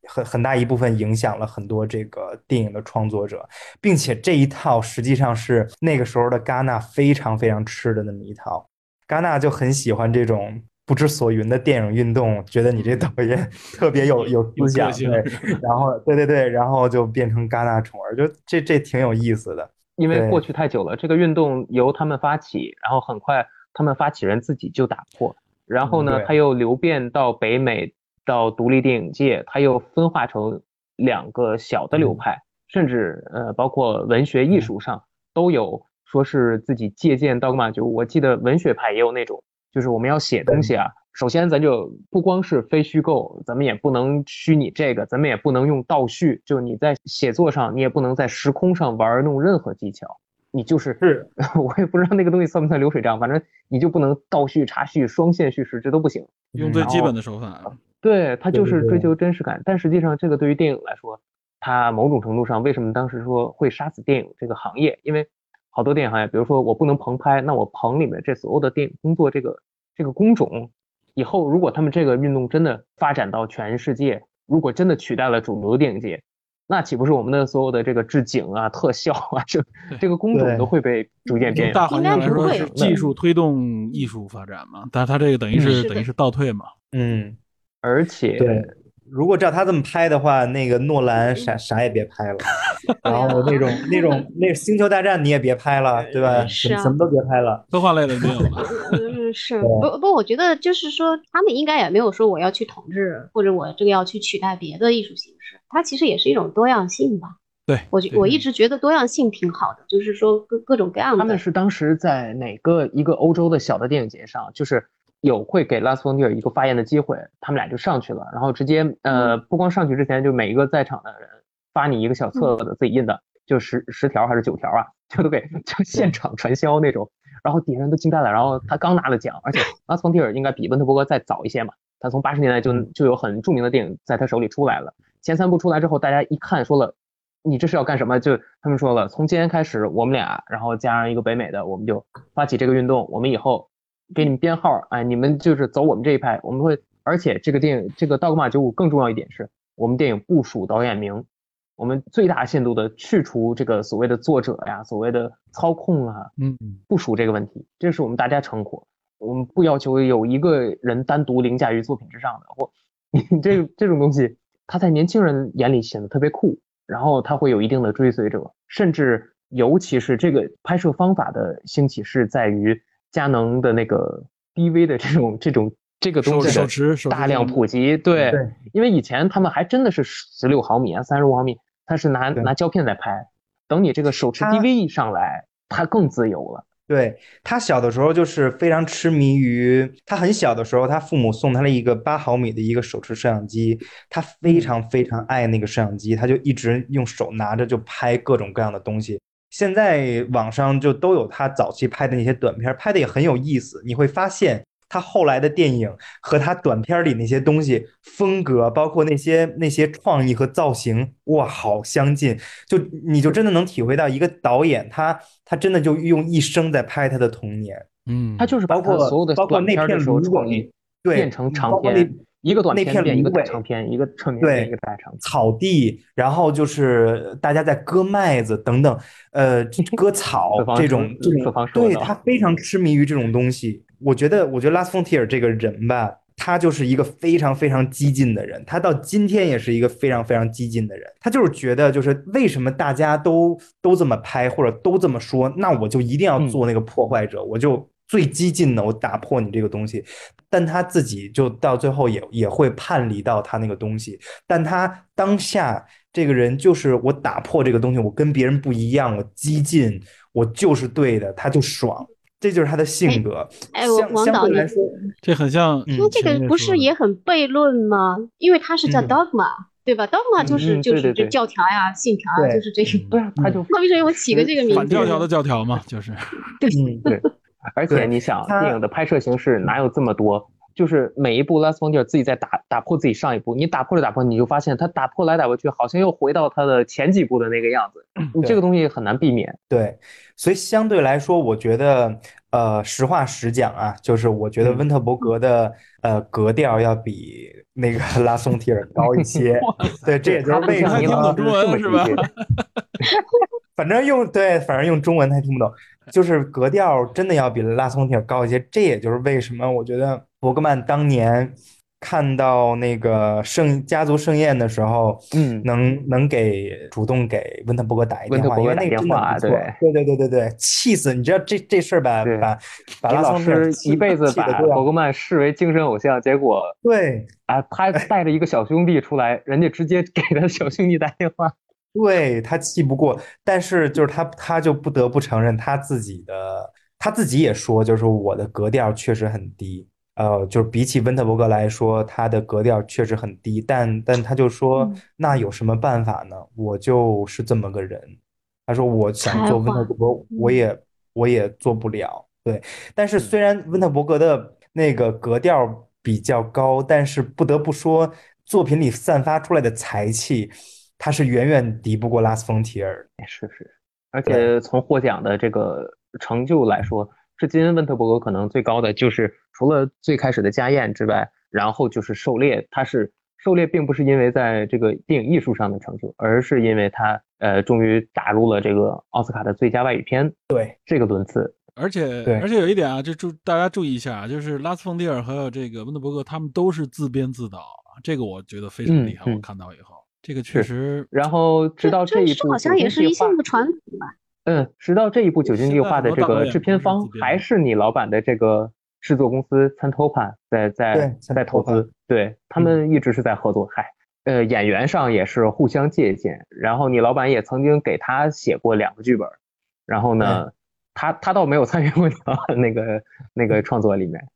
很很大一部分影响了很多这个电影的创作者，并且这一套实际上是那个时候的戛纳非常非常吃的那么一套，戛纳就很喜欢这种不知所云的电影运动，觉得你这导演特别有有思想，对，然后对对对，然后就变成戛纳宠儿，就这这挺有意思的，
因为过去太久了，这个运动由他们发起，然后很快。他们发起人自己就打破，然后呢，他又流变到北美，到独立电影界，他又分化成两个小的流派，甚至呃，包括文学艺术上都有说是自己借鉴刀嘛。就我记得文学派也有那种，就是我们要写东西啊，首先咱就不光是非虚构，咱们也不能虚拟这个，咱们也不能用倒叙，就你在写作上，你也不能在时空上玩弄任何技巧。你就是是，我也不知道那个东西算不算流水账，反正你就不能倒叙、插叙、双线叙事，这都不行。
用最基本的手法。
对，它就是追求真实感。但实际上，这个对于电影来说，它某种程度上，为什么当时说会杀死电影这个行业？因为好多电影行业，比如说我不能棚拍，那我棚里面这所有的电影工作这个这个工种，以后如果他们这个运动真的发展到全世界，如果真的取代了主流电影界。那岂不是我们的所有的这个置景啊、特效啊，这这个工种都会被逐渐变？
大环境来说是技术推动艺术发展嘛，但是它这个等于是等于是倒退嘛。
嗯，
而且
对，如果照他这么拍的话，那个诺兰啥啥也别拍了，然后那种那种那个星球大战你也别拍了，对吧？什什么都别拍了，
科幻类的没有了。
嗯，是不不，我觉得就是说，他们应该也没有说我要去统治，或者我这个要去取代别的艺术形式。它其实也是一种多样性吧。
对
我觉我一直觉得多样性挺好的，就是说各各种各样的。
他们是当时在哪个一个欧洲的小的电影节上，就是有会给拉斯冯提尔一个发言的机会，他们俩就上去了，然后直接呃不光上去之前就每一个在场的人发你一个小册子，自己印的，就十十条还是九条啊，就都给就现场传销那种，然后底下人都惊呆了，然后他刚拿了奖，而且 阿斯冯提尔应该比温特伯格再早一些嘛，他从八十年代就就有很著名的电影在他手里出来了。前三部出来之后，大家一看说了，你这是要干什么？就他们说了，从今天开始，我们俩，然后加上一个北美的，我们就发起这个运动。我们以后给你们编号，哎，你们就是走我们这一派。我们会，而且这个电影，这个《道格玛九五》更重要一点是，我们电影不署导演名，我们最大限度的去除这个所谓的作者呀、所谓的操控啊、
嗯，
部署这个问题，这是我们大家成果。我们不要求有一个人单独凌驾于作品之上的，或 你这 这种东西，它在年轻人眼里显得特别酷，然后它会有一定的追随者，甚至尤其是这个拍摄方法的兴起是在于佳能的那个 DV 的这种 这种这个东西
手持手持
的大量普及，对，
对
因为以前他们还真的是十六毫米啊、三十五毫米，他是拿拿胶片在拍，等你这个手持 DV 一上来，他更自由了。
对，他小的时候就是非常痴迷于，他很小的时候，他父母送他了一个八毫米的一个手持摄像机，他非常非常爱那个摄像机，他就一直用手拿着就拍各种各样的东西。现在网上就都有他早期拍的那些短片，拍的也很有意思。你会发现他后来的电影和他短片里那些东西风格，包括那些那些创意和造型，哇，好相近。就你就真的能体会到一个导演他他真的就用一生在拍他的童年，
嗯，
他就是把
包括
所有的
包括那片
短片的时候
芦
创意
苇，对，
变成长
包括那
片，一个短
那片
片变一个大长片，一个长片
对
变一个大长片。
草地，然后就是大家在割麦子等等，呃，割草这种这种，对他非常痴迷于这种东西。我觉得，我觉得拉斯冯提尔这个人吧，他就是一个非常非常激进的人，他到今天也是一个非常非常激进的人。他就是觉得，就是为什么大家都都这么拍或者都这么说，那我就一定要
嗯
做那个破坏者，我就最激进的，我打破你这个东西。但他自己就到最后也也会叛离到他那个东西，但他当下这个人就是我打破这个东西，我跟别人不一样，我激进，我就是对的，他就爽，这就是他的性格。
哎我王导你
说，
这很像
嗯
那这个不是也很悖论吗？因为他是叫
嗯
dogma，、对吧？dogma 就是、
嗯
就是这教条呀、信条啊，就是这个。
对啊，他就
那为什么我起个这个名字？
反教条的教条嘛，就是
对，
对，而且你想，电影的拍摄形式哪有这么多？就是每一部拉斯冯蒂尔自己在打打破自己上一步，你打破了打破，你就发现他打破来打破去，好像又回到他的前几步的那个样子。你这个东西很难避免。
对，所以相对来说，我觉得，呃，实话实讲啊，就是我觉得
嗯
温特伯格的呃格调要比那个 拉松提尔高一些。对，这也就是为什么
这么
是吧
直接。
反正用对，反正用中文他听不懂，就是格调真的要比拉松铁高一些。这也就是为什么我觉得伯格曼当年看到那个盛家族盛宴的时候，
嗯
能能给主动给温特伯格打一电话，因为那个真的
打电话
不错。对对对对对，气死！你知道这这事儿吧，把把拉松
一辈子把伯格曼视为精神偶像，结果
对
啊，他带着一个小兄弟出来，人家直接给他小兄弟打电话。
对他气不过，但是就是他他就不得不承认他自己的，他自己也说，就是我的格调确实很低，呃，就是比起温特伯格来说，他的格调确实很低，但但他就说，
嗯
那有什么办法呢？我就是这么个人。他说我想做温特
才
伯格，我也我也做不了。对，但是虽然温特伯格的那个格调比较高，但是不得不说，作品里散发出来的才气。他是远远敌不过拉斯冯提尔。
是是，而且从获奖的这个成就来说，至今温特伯格可能最高的就是除了最开始的家宴之外，然后就是狩猎。他是狩猎，并不是因为在这个电影艺术上的成就，而是因为他呃终于打入了这个奥斯卡的最佳外语片
对
这个轮次。
而且
对
而且有一点啊，就注大家注意一下啊，就是拉斯冯蒂尔还有这个温特伯格，他们都是自编自导，这个我觉得非常厉害。我看到以后，这个确实
然后直到
这
一部
好像也是一项的传统吧。
嗯，直到这一部《酒精计划》的这个制片方还是你老板的这个制作公司 Santopa 在在在投资，对他们一直是在合作。嗨，呃，演员上也是互相借鉴。然后你老板也曾经给他写过两个剧本，然后呢，他他倒没有参与过 那个那个创作里面。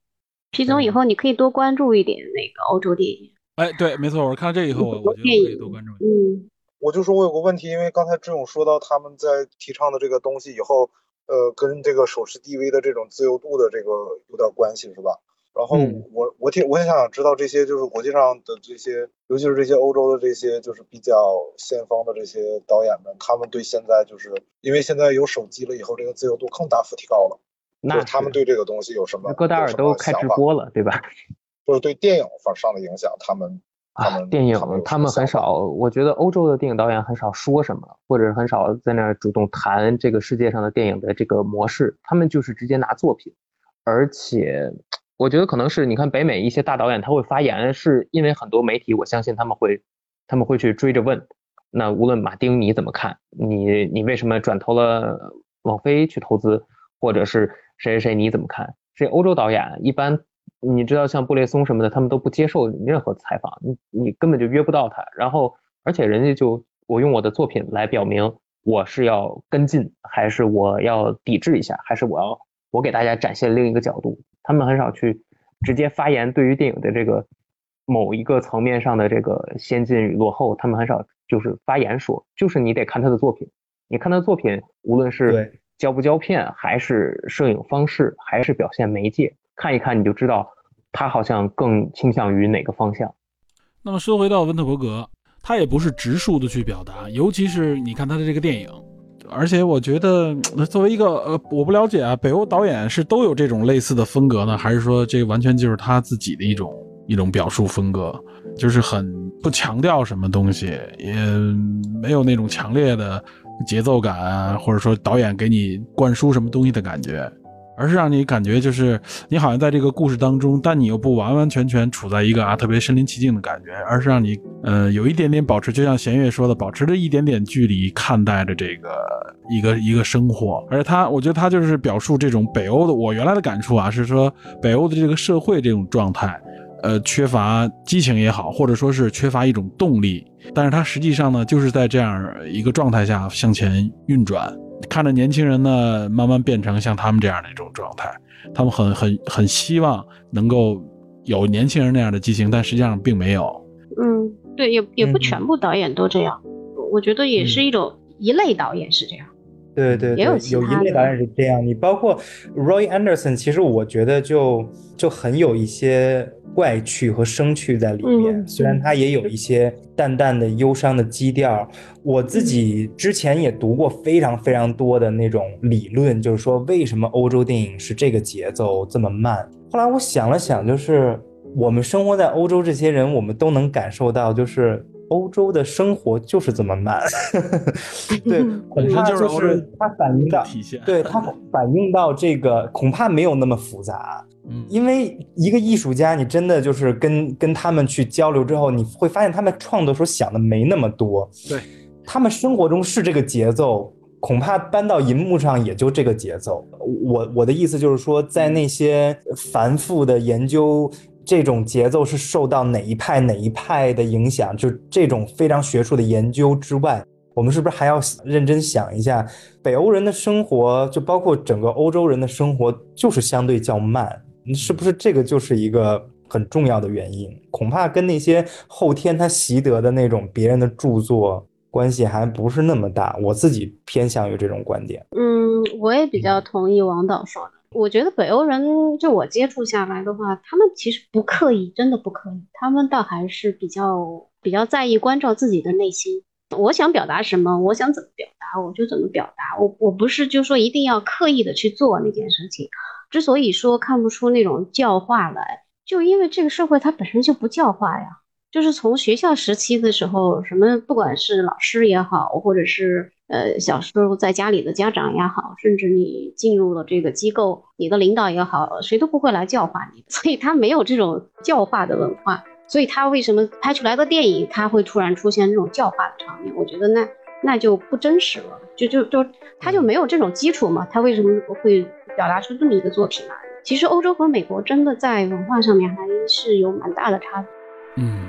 皮总，以后你可以多关注一点那个欧洲电影。
哎，对，没错，我看到这以后，我我觉得可以多关注。
嗯，
我就说我有个问题，因为刚才志勇说到他们在提倡的这个东西以后，呃，跟这个手持 DV 的这种自由度的这个有点关系，是吧？然后我我挺我也想知道这些就是国际上的这些，尤其是这些欧洲的这些就是比较先锋的这些导演们，他们对现在就是因为现在有手机了以后，这个自由度更大幅提高了。
那
他们对这个东西有什么？
戈达尔都开直播了，对吧？
就是对电影方上的影响，他们
啊，电影他们很少，我觉得欧洲的电影导演很少说什么，或者是很少在那儿主动谈这个世界上的电影的这个模式，他们就是直接拿作品，而且我觉得可能是你看北美一些大导演他会发言，是因为很多媒体，我相信他们会他们会去追着问，那无论马丁你怎么看，你你为什么转投了网飞去投资，或者是谁谁谁你怎么看？这欧洲导演一般。你知道像布列松什么的，他们都不接受任何采访，你你根本就约不到他。然后，而且人家就我用我的作品来表明我是要跟进，还是我要抵制一下，还是我要我给大家展现另一个角度。他们很少去直接发言，对于电影的这个某一个层面上的这个先进与落后，他们很少就是发言说，就是你得看他的作品。你看他的作品，无论是胶不胶片，还是摄影方式，还是表现媒介。看一看你就知道，他好像更倾向于哪个方向。
那么说回到温特伯格，他也不是直述的去表达，尤其是你看他的这个电影，而且我觉得作为一个呃，我不了解啊，北欧导演是都有这种类似的风格呢，还是说这完全就是他自己的一种一种表述风格，就是很不强调什么东西，也没有那种强烈的节奏感啊，或者说导演给你灌输什么东西的感觉。而是让你感觉就是你好像在这个故事当中，但你又不完完全全处在一个啊特别身临其境的感觉，而是让你呃有一点点保持，就像弦月说的，保持着一点点距离看待着这个一个一个生活。而且他，我觉得他就是表述这种北欧的，我原来的感触啊是说北欧的这个社会这种状态，呃缺乏激情也好，或者说是缺乏一种动力，但是他实际上呢就是在这样一个状态下向前运转。看着年轻人呢，慢慢变成像他们这样的一种状态，他们很很很希望能够有年轻人那样的激情，但实际上并没有。
嗯，对，也也不全部导演都这样，我觉得也是一种一类导演是这样。
对对，也有有一类导演是这样。你包括 Roy Anderson，其实我觉得就就很有一些怪趣和生趣在里面。虽然他也有一些淡淡的忧伤的基调。我自己之前也读过非常非常多的那种理论，就是说为什么欧洲电影是这个节奏这么慢。后来我想了想，就是我们生活在欧洲这些人，我们都能感受到，就是。欧洲的生活就是这么慢，对，恐怕就是它反映到，对它反映到这个恐怕没有那么复杂，嗯，因为一个艺术家，你真的就是跟跟他们去交流之后，你会发现他们创作时候想的没那么多，
对，
他们生活中是这个节奏，恐怕搬到银幕上也就这个节奏。我我的意思就是说，在那些繁复的研究。这种节奏是受到哪一派哪一派的影响？就这种非常学术的研究之外，我们是不是还要认真想一下，北欧人的生活，就包括整个欧洲人的生活，就是相对较慢，是不是这个就是一个很重要的原因？恐怕跟那些后天他习得的那种别人的著作关系还不是那么大。我自己偏向于这种观点。
嗯，我也比较同意王导说的。我觉得北欧人，就我接触下来的话，他们其实不刻意，真的不刻意，他们倒还是比较比较在意关照自己的内心。我想表达什么，我想怎么表达，我就怎么表达。我我不是就说一定要刻意的去做那件事情。之所以说看不出那种教化来，就因为这个社会它本身就不教化呀。就是从学校时期的时候，什么不管是老师也好，或者是。呃，小时候在家里的家长也好，甚至你进入了这个机构，你的领导也好，谁都不会来教化你，所以他没有这种教化的文化，所以他为什么拍出来的电影他会突然出现这种教化的场面？我觉得那那就不真实了，就就就他就没有这种基础嘛，他为什么会表达出这么一个作品来？其实欧洲和美国真的在文化上面还是有蛮大的差别。嗯。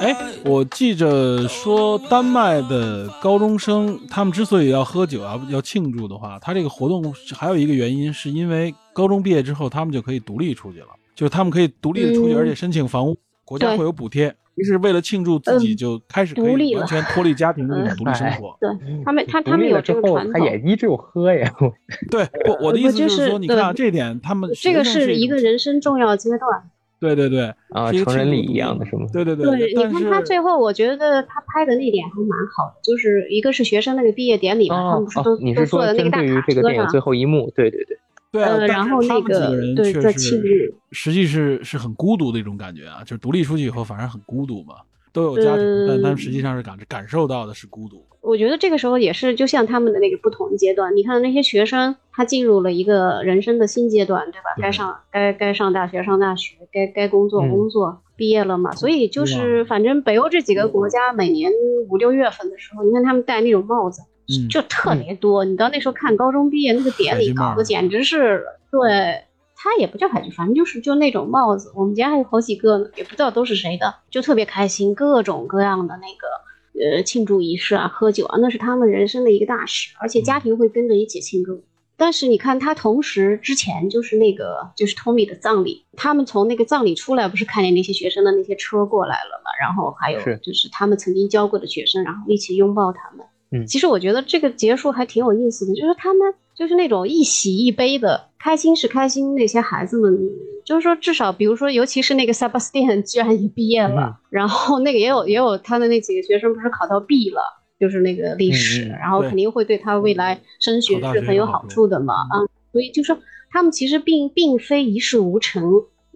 哎，我记着说，丹麦的高中生他们之所以要喝酒啊，要庆祝的话，他这个活动还有一个原因，是因为高中毕业之后，他们就可以独立出去了，就是他们可以独立的出去，而且申请房屋，国家会有补贴。于是为了庆祝自己，就开始可以完全脱离家庭的那种独立生活。
对他们，他他们有这个传统，
他也依旧喝呀。
对，不，我的意思就是说，你看这点，他们
这个是一个人生重要阶段。
对对对，
啊，成人礼一样的是吗？
对对
对。对，你看他最后，我觉得他拍的那点还蛮好的，就是一个是学生那个毕业典礼嘛，他们不是都
你是说针对于这个电影最后一幕？对对对。
对啊，
然后那个对在庆日，
实际是是很孤独的一种感觉啊，就是独立出去以后反而很孤独嘛。都有家庭，但他们实际上是感感受到的是孤独。
我觉得这个时候也是，就像他们的那个不同阶段。你看那些学生，他进入了一个人生的新阶段，对吧？该上该该上大学上大学，该该工作工作，毕业了嘛。所以就是反正北欧这几个国家，每年五六月份的时候，你看他们戴那种帽子，就特别多。你到那时候看高中毕业那个典礼，搞得简直是对。他也不叫海军，反正就是就那种帽子。我们家还有好几个呢，也不知道都是谁的，就特别开心，各种各样的那个呃庆祝仪式啊，喝酒啊，那是他们人生的一个大事，而且家庭会跟着一起庆祝。但是你看，他同时之前就是那个就是 Tommy 的葬礼，他们从那个葬礼出来，不是看见那些学生的那些车过来了嘛？然后还有就是他们曾经教过的学生，然后一起拥抱他们。
嗯，
其实我觉得这个结束还挺有意思的，就是他们。就是那种一喜一悲的，开心是开心，那些孩子们，就是说至少，比如说，尤其是那个 Sebastian 居然也毕业了，然后那个也有也有他的那几个学生不是考到 B 了，就是那个历史，然后肯定会对他未来升学是很有好处的嘛，啊，所以就说他们其实并并非一事无成，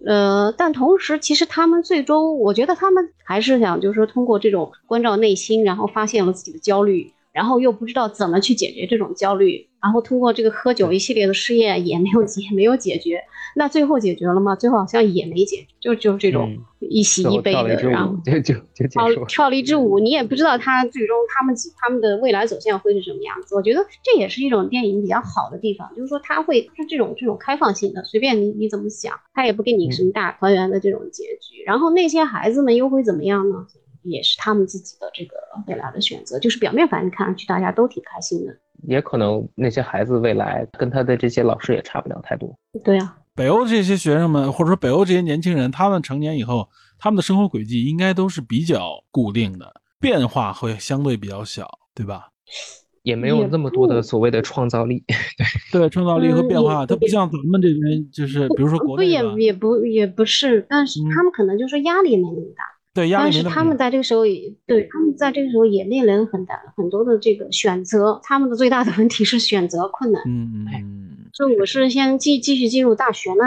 呃，但同时其实他们最终，我觉得他们还是想就是说通过这种关照内心，然后发现了自己的焦虑。然后又不知道怎么去解决这种焦虑，然后通过这个喝酒一系列的试验也没有解，没有解决。那最后解决了吗？最后好像也没解决，就就这种一喜一悲的，然后
就就就
跳跳了一支舞，你也不知道他最终他们他们的未来走向会是什么样子。我觉得这也是一种电影比较好的地方，就是说他会是这种这种开放性的，随便你你怎么想，他也不给你什么大团圆的这种结局。然后那些孩子们又会怎么样呢？也是他们自己的这个未来的选择，就是表面反应看上去大家都挺开心的，
也可能那些孩子未来跟他的这些老师也差不了太多。
对啊，
北欧这些学生们，或者说北欧这些年轻人，他们成年以后，他们的生活轨迹应该都是比较固定的，变化会相对比较小，对吧？
也没有那么多的所谓的创造力。
对对，创造力和变化，它不像咱们这边，就是比如说国
内，不也也不也不是，但是他们可能就是压力没那么大。
对，
但是他们在这个时候也，对他们在这个时候也面临很大很多的这个选择，他们的最大的问题是选择困难。
嗯嗯，
所以我是先继继续进入大学呢，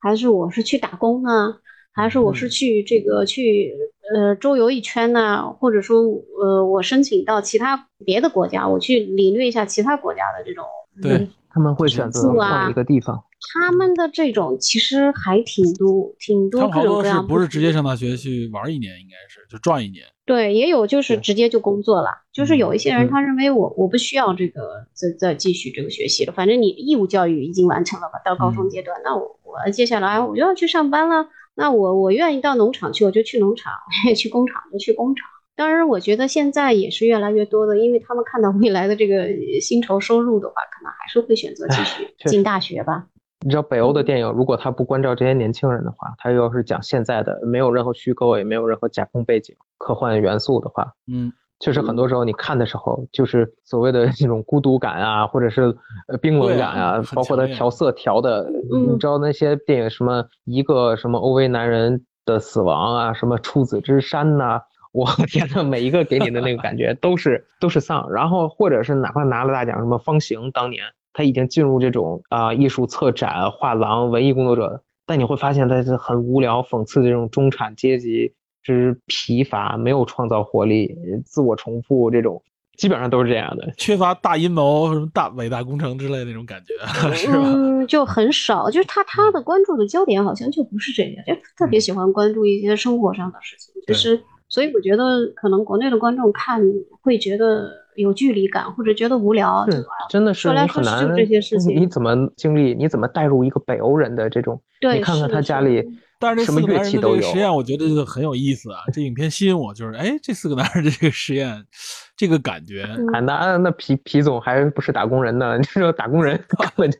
还是我是去打工呢，还是我是去这个去呃周游一圈呢？或者说呃我申请到其他别的国家，我去领略一下其他国家的这种。
对，
他们会选择换一个地方。
他们的这种其实还挺多，挺多各种各样。
不是直接上大学去玩一年，应该是就赚一年。
对，也有就是直接就工作了。就是有一些人他认为我我不需要这个再再继续这个学习了，反正你义务教育已经完成了吧，到高中阶段，那我我接下来我就要去上班了。那我我愿意到农场去，我就去农场；愿意去工厂就去工厂。当然，我觉得现在也是越来越多的，因为他们看到未来的这个薪酬收入的话，可能还是会选择继续进大学吧。
你知道北欧的电影，如果他不关照这些年轻人的话，他要是讲现在的，没有任何虚构，也没有任何架空背景、科幻元素的话，
嗯，
确实很多时候你看的时候，就是所谓的 那种孤独感啊，或者是呃冰冷感啊，包括他调色。调的，你知道那些电影什么一个什么欧维男人的死亡啊，什么处子之山呐，我天呐，每一个给你的那个感觉 都是都是丧，然后或者是哪怕拿了大奖，什么方形当年。他已经进入这种啊艺术策展、画廊、文艺工作者，但你会发现他是很无聊、讽刺这种中产阶级之疲乏、没有创造活力、自我重复这种，基本上都是这样的，
缺乏大阴谋、什么大伟大工程之类的那种感觉，是吧？
嗯，就很少，就是他他的关注的焦点好像就不是这个，就特别喜欢关注一些生活上的事情，就是。所以我觉得可能国内的观众看会觉得有距离感，或者觉得无聊。
是，真的是你很难。你怎么经历？你怎么带入一个北欧人的这种？
对，
你看看他家里。
但是这
四个
男人的这个实验，我觉得就很有意思啊！这影片吸引我，就是哎，这四个男人的这个实验，这个感觉。
啊，那那皮皮总还不是打工人呢？你 说打工人 根本就，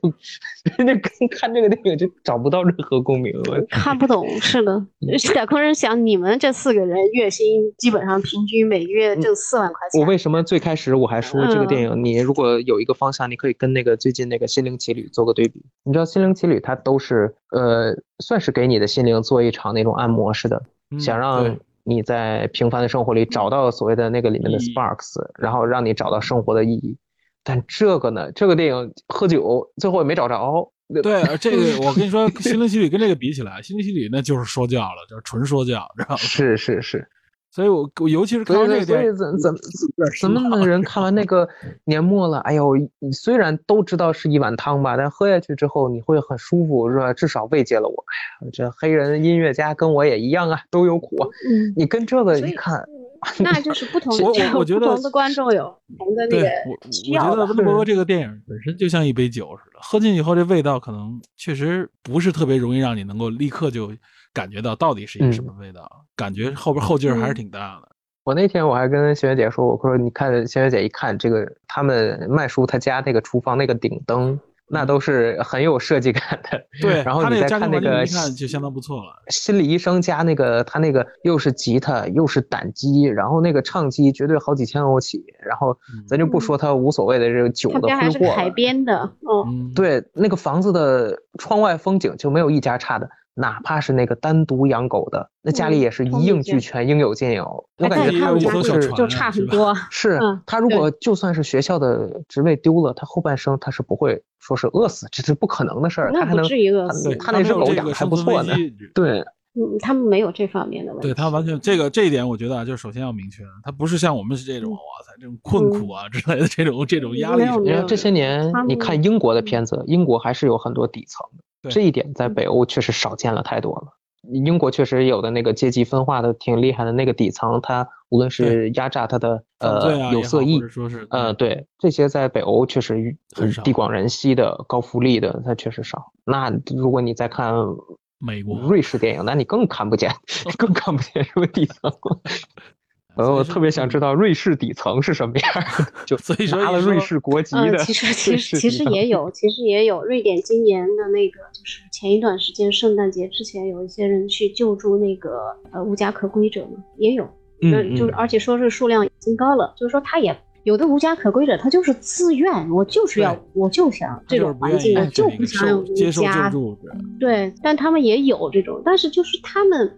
人家看这个电影就找不到任何共鸣。
看不懂，是的。打工人想，你们这四个人月薪基本上平均每个月挣四万块钱。
我为什么最开始我还说这个电影，你如果有一个方向，你可以跟那个最近那个《心灵奇旅》做个对比。你知道《心灵奇旅》它都是呃。算是给你的心灵做一场那种按摩似的，想让你在平凡的生活里找到所谓的那个里面的 sparks，然后让你找到生活的意义。但这个呢，这个电影喝酒最后也没找着，
对，这个 我跟你说，《心灵奇旅》跟这个比起来，《心灵奇旅》那就是说教了，就是纯说教，知道吗？
是是是。
所以我我尤其是看完这个，
所以怎怎怎么的人看完那个年末了？哎呦，你虽然都知道是一碗汤吧，但喝下去之后你会很舒服，是吧？至少慰藉了我。哎呀，这黑人音乐家跟我也一样啊，都有苦。嗯，你跟这个一看。
那就是不同，
我我觉得
不同的观众有不同的那个需要。
我觉得温特伯 格这个电影本身就像一杯酒似的，喝进以后这味道可能确实不是特别容易让你能够立刻就感觉到到底是一个什么味道，感觉后边后劲儿还是挺大的。
我那天我还跟雪姐说，我说你看雪姐一看这个他们麦叔他家那个厨房那个顶灯。那都是很有设计感的，
对。
然后你再看那个，
一看就相当不错了。
心理医生加那个，他那个又是吉他又是胆机，然后那个唱机绝对好几千欧起。然后咱就不说他无所谓的这个酒的挥霍。
还是海边的，哦。
对，那个房子的窗外风景就没有一家差的。哪怕是那个单独养狗的，那家里也是一应俱全，应有尽有。我感觉他如果是
就差很多。
是他如果就算是学校的职位丢了，他后半生他是不会说是饿死，这是不可能的事儿。他还能他那只狗养的还不错呢。对，
嗯，他们没有这方面的问题。
对他完全这个这一点，我觉得啊，就首先要明确，他不是像我们是这种哇塞这种困苦啊之类的这种这种压力。
你看这些年，你看英国的片子，英国还是有很多底层的。这一点在北欧确实少见了太多了。英国确实有的那个阶级分化的挺厉害的，那个底层他无论是压榨他的呃有色裔，
说是
呃对这些在北欧确实很地广人稀的高福利的，它确实少。那如果你再看
美国、
瑞士电影，那你更看不见，更看不见什么底层。呃，我特别想知道瑞士底层是什么样，就
所以
拿了瑞士国籍的。
其实 其实其实也有，其实也有。瑞典今年的那个，就是前一段时间圣诞节之前，有一些人去救助那个呃无家可归者嘛，也有。
嗯，
就是而且说是数量已经高了，就是说他也。有的无家可归者，他就是自愿，我就是要，我就想这种环境，我就不想有家。对，但他们也有这种，但是就是他们，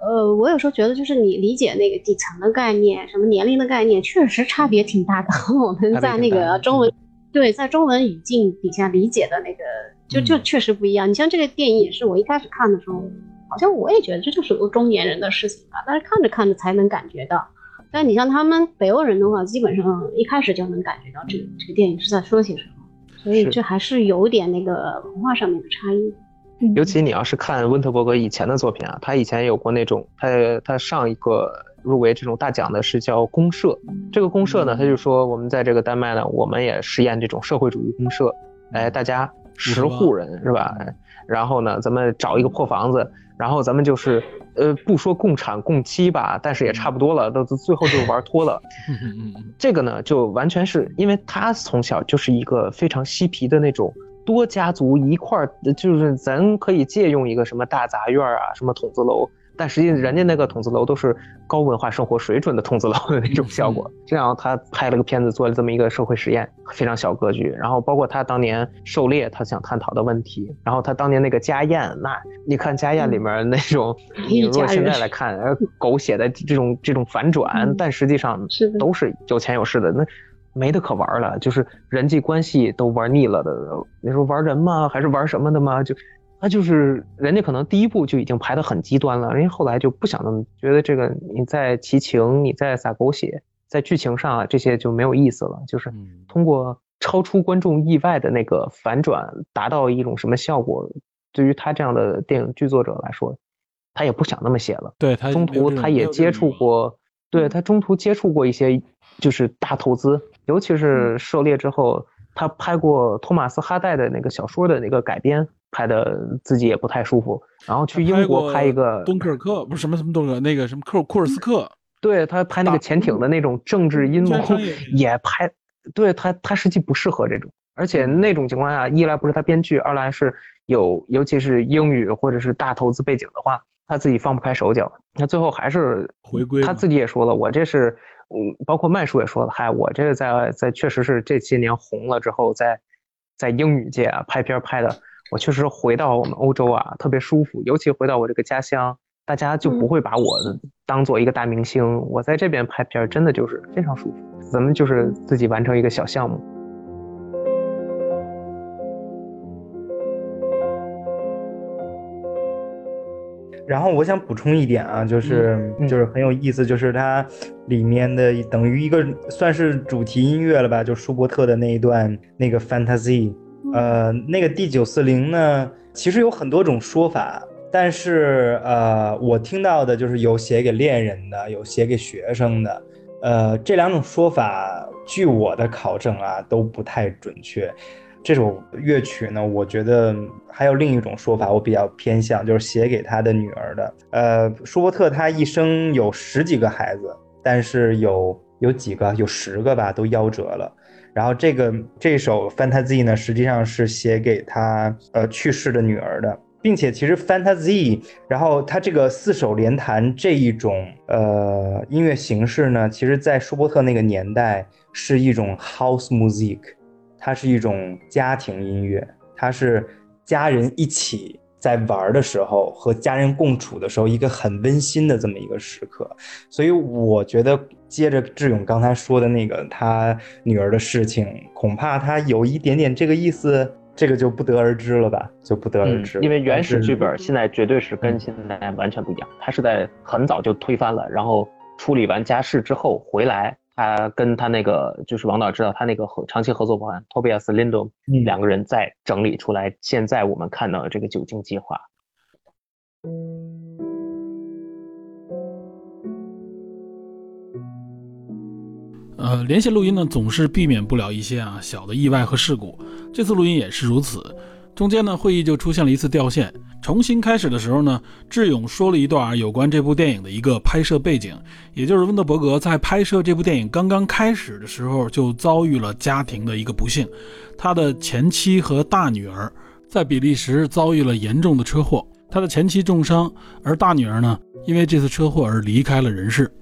呃，我有时候觉得，就是你理解那个底层的概念，什么年龄的概念，确实差别挺大的。我们在那个中文，对，在中文语境底下理解的那个，就就确实不一样。你像这个电影也是，我一开始看的时候，好像我也觉得这就是个中年人的事情吧，但是看着看着才能感觉到。但你像他们北欧人的话，基本上一开始就能感觉到这个这个电影是在说些什么，所以这还是有点那个文化上面的差异。
尤其你要是看温特伯格以前的作品啊，他以前有过那种，他他上一个入围这种大奖的是叫公社，这个公社呢，他就说我们在这个丹麦呢，我们也实验这种社会主义公社，哎，大家十户人是吧？然后呢，咱们找一个破房子。然后咱们就是，呃，不说共产共妻吧，但是也差不多了，到最后就玩脱了。这个呢，就完全是因为他从小就是一个非常嬉皮的那种多家族一块儿，就是咱可以借用一个什么大杂院啊，什么筒子楼。但实际人家那个筒子楼都是高文化生活水准的筒子楼的那种效果。这样他拍了个片子，做了这么一个社会实验，非常小格局。然后包括他当年狩猎，他想探讨的问题。然后他当年那个家宴，那你看家宴里面那种，你如果现在来看，狗血的这种这种反转，但实际上都是有钱有势的，那没得可玩了，就是人际关系都玩腻了的。你说玩人吗？还是玩什么的吗？就。他就是人家可能第一步就已经排得很极端了，人家后来就不想那么觉得这个你在齐情，你在撒狗血，在剧情上啊这些就没有意思了，就是通过超出观众意外的那个反转达到一种什么效果，对于他这样的电影剧作者来说，他也不想那么写了。
对他
中途他也接触过，对他中途接触过一些就是大投资，尤其是狩猎之后，他拍过托马斯哈代的那个小说的那个改编。拍的自己也不太舒服，然后去英国拍一个
敦刻尔克，不是什么什么东西，那个什么库库尔斯克，
对他拍那个潜艇的那种政治阴谋也拍，对他他实际不适合这种，而且那种情况下，一来不是他编剧，二来是有尤其是英语或者是大投资背景的话，他自己放不开手脚，那最后还是
回归。
他自己也说了，我这是，嗯，包括麦叔也说了，嗨，我这个在在确实是这些年红了之后，在在英语界啊拍片拍的。我确实回到我们欧洲啊特别舒服尤其回到我这个家乡大家就不会把我当做一个大明星我在这边拍片真的就是非常舒服咱们就是自己完成一个小项目。
然后我想补充一点啊就是就是很有意思就是它里面的等于一个算是主题音乐了吧就舒伯特的那一段那个 fantasy 呃，那个 D 九四零呢，其实有很多种说法，但是呃，我听到的就是有写给恋人的，有写给学生的，呃，这两种说法，据我的考证啊，都不太准确。这首乐曲呢，我觉得还有另一种说法，我比较偏向，就是写给他的女儿的。呃，舒伯特他一生有十几个孩子，但是有有几个，有十个吧，都夭折了。然后这个这首 Fantasy 呢，实际上是写给他呃去世的女儿的，并且其实 Fantasy，然后他这个四手联弹这一种呃音乐形式呢，其实在舒伯特那个年代是一种 House Music。它是一种家庭音乐，它是家人一起在玩的时候和家人共处的时候一个很温馨的这么一个时刻，所以我觉得接着志勇刚才说的那个他女儿的事情，恐怕他有一点点这个意思，这个就不得而知了吧，就不得而知。
因为原始剧本现在绝对是跟现在完全不一样，他是在很早就推翻了，然后处理完家事之后回来。他跟他那个就是王导知道他那个合长期合作伙伴 Tobias Lindom 两个人在整理出来，现在我们看到的这个酒精计划。
呃，连线录音呢，总是避免不了一些啊小的意外和事故，这次录音也是如此。中间呢，会议就出现了一次掉线。重新开始的时候呢，智勇说了一段有关这部电影的一个拍摄背景，也就是温德伯格在拍摄这部电影刚刚开始的时候就遭遇了家庭的一个不幸，他的前妻和大女儿在比利时遭遇了严重的车祸，他的前妻重伤，而大女儿呢，因为这次车祸而离开了人世。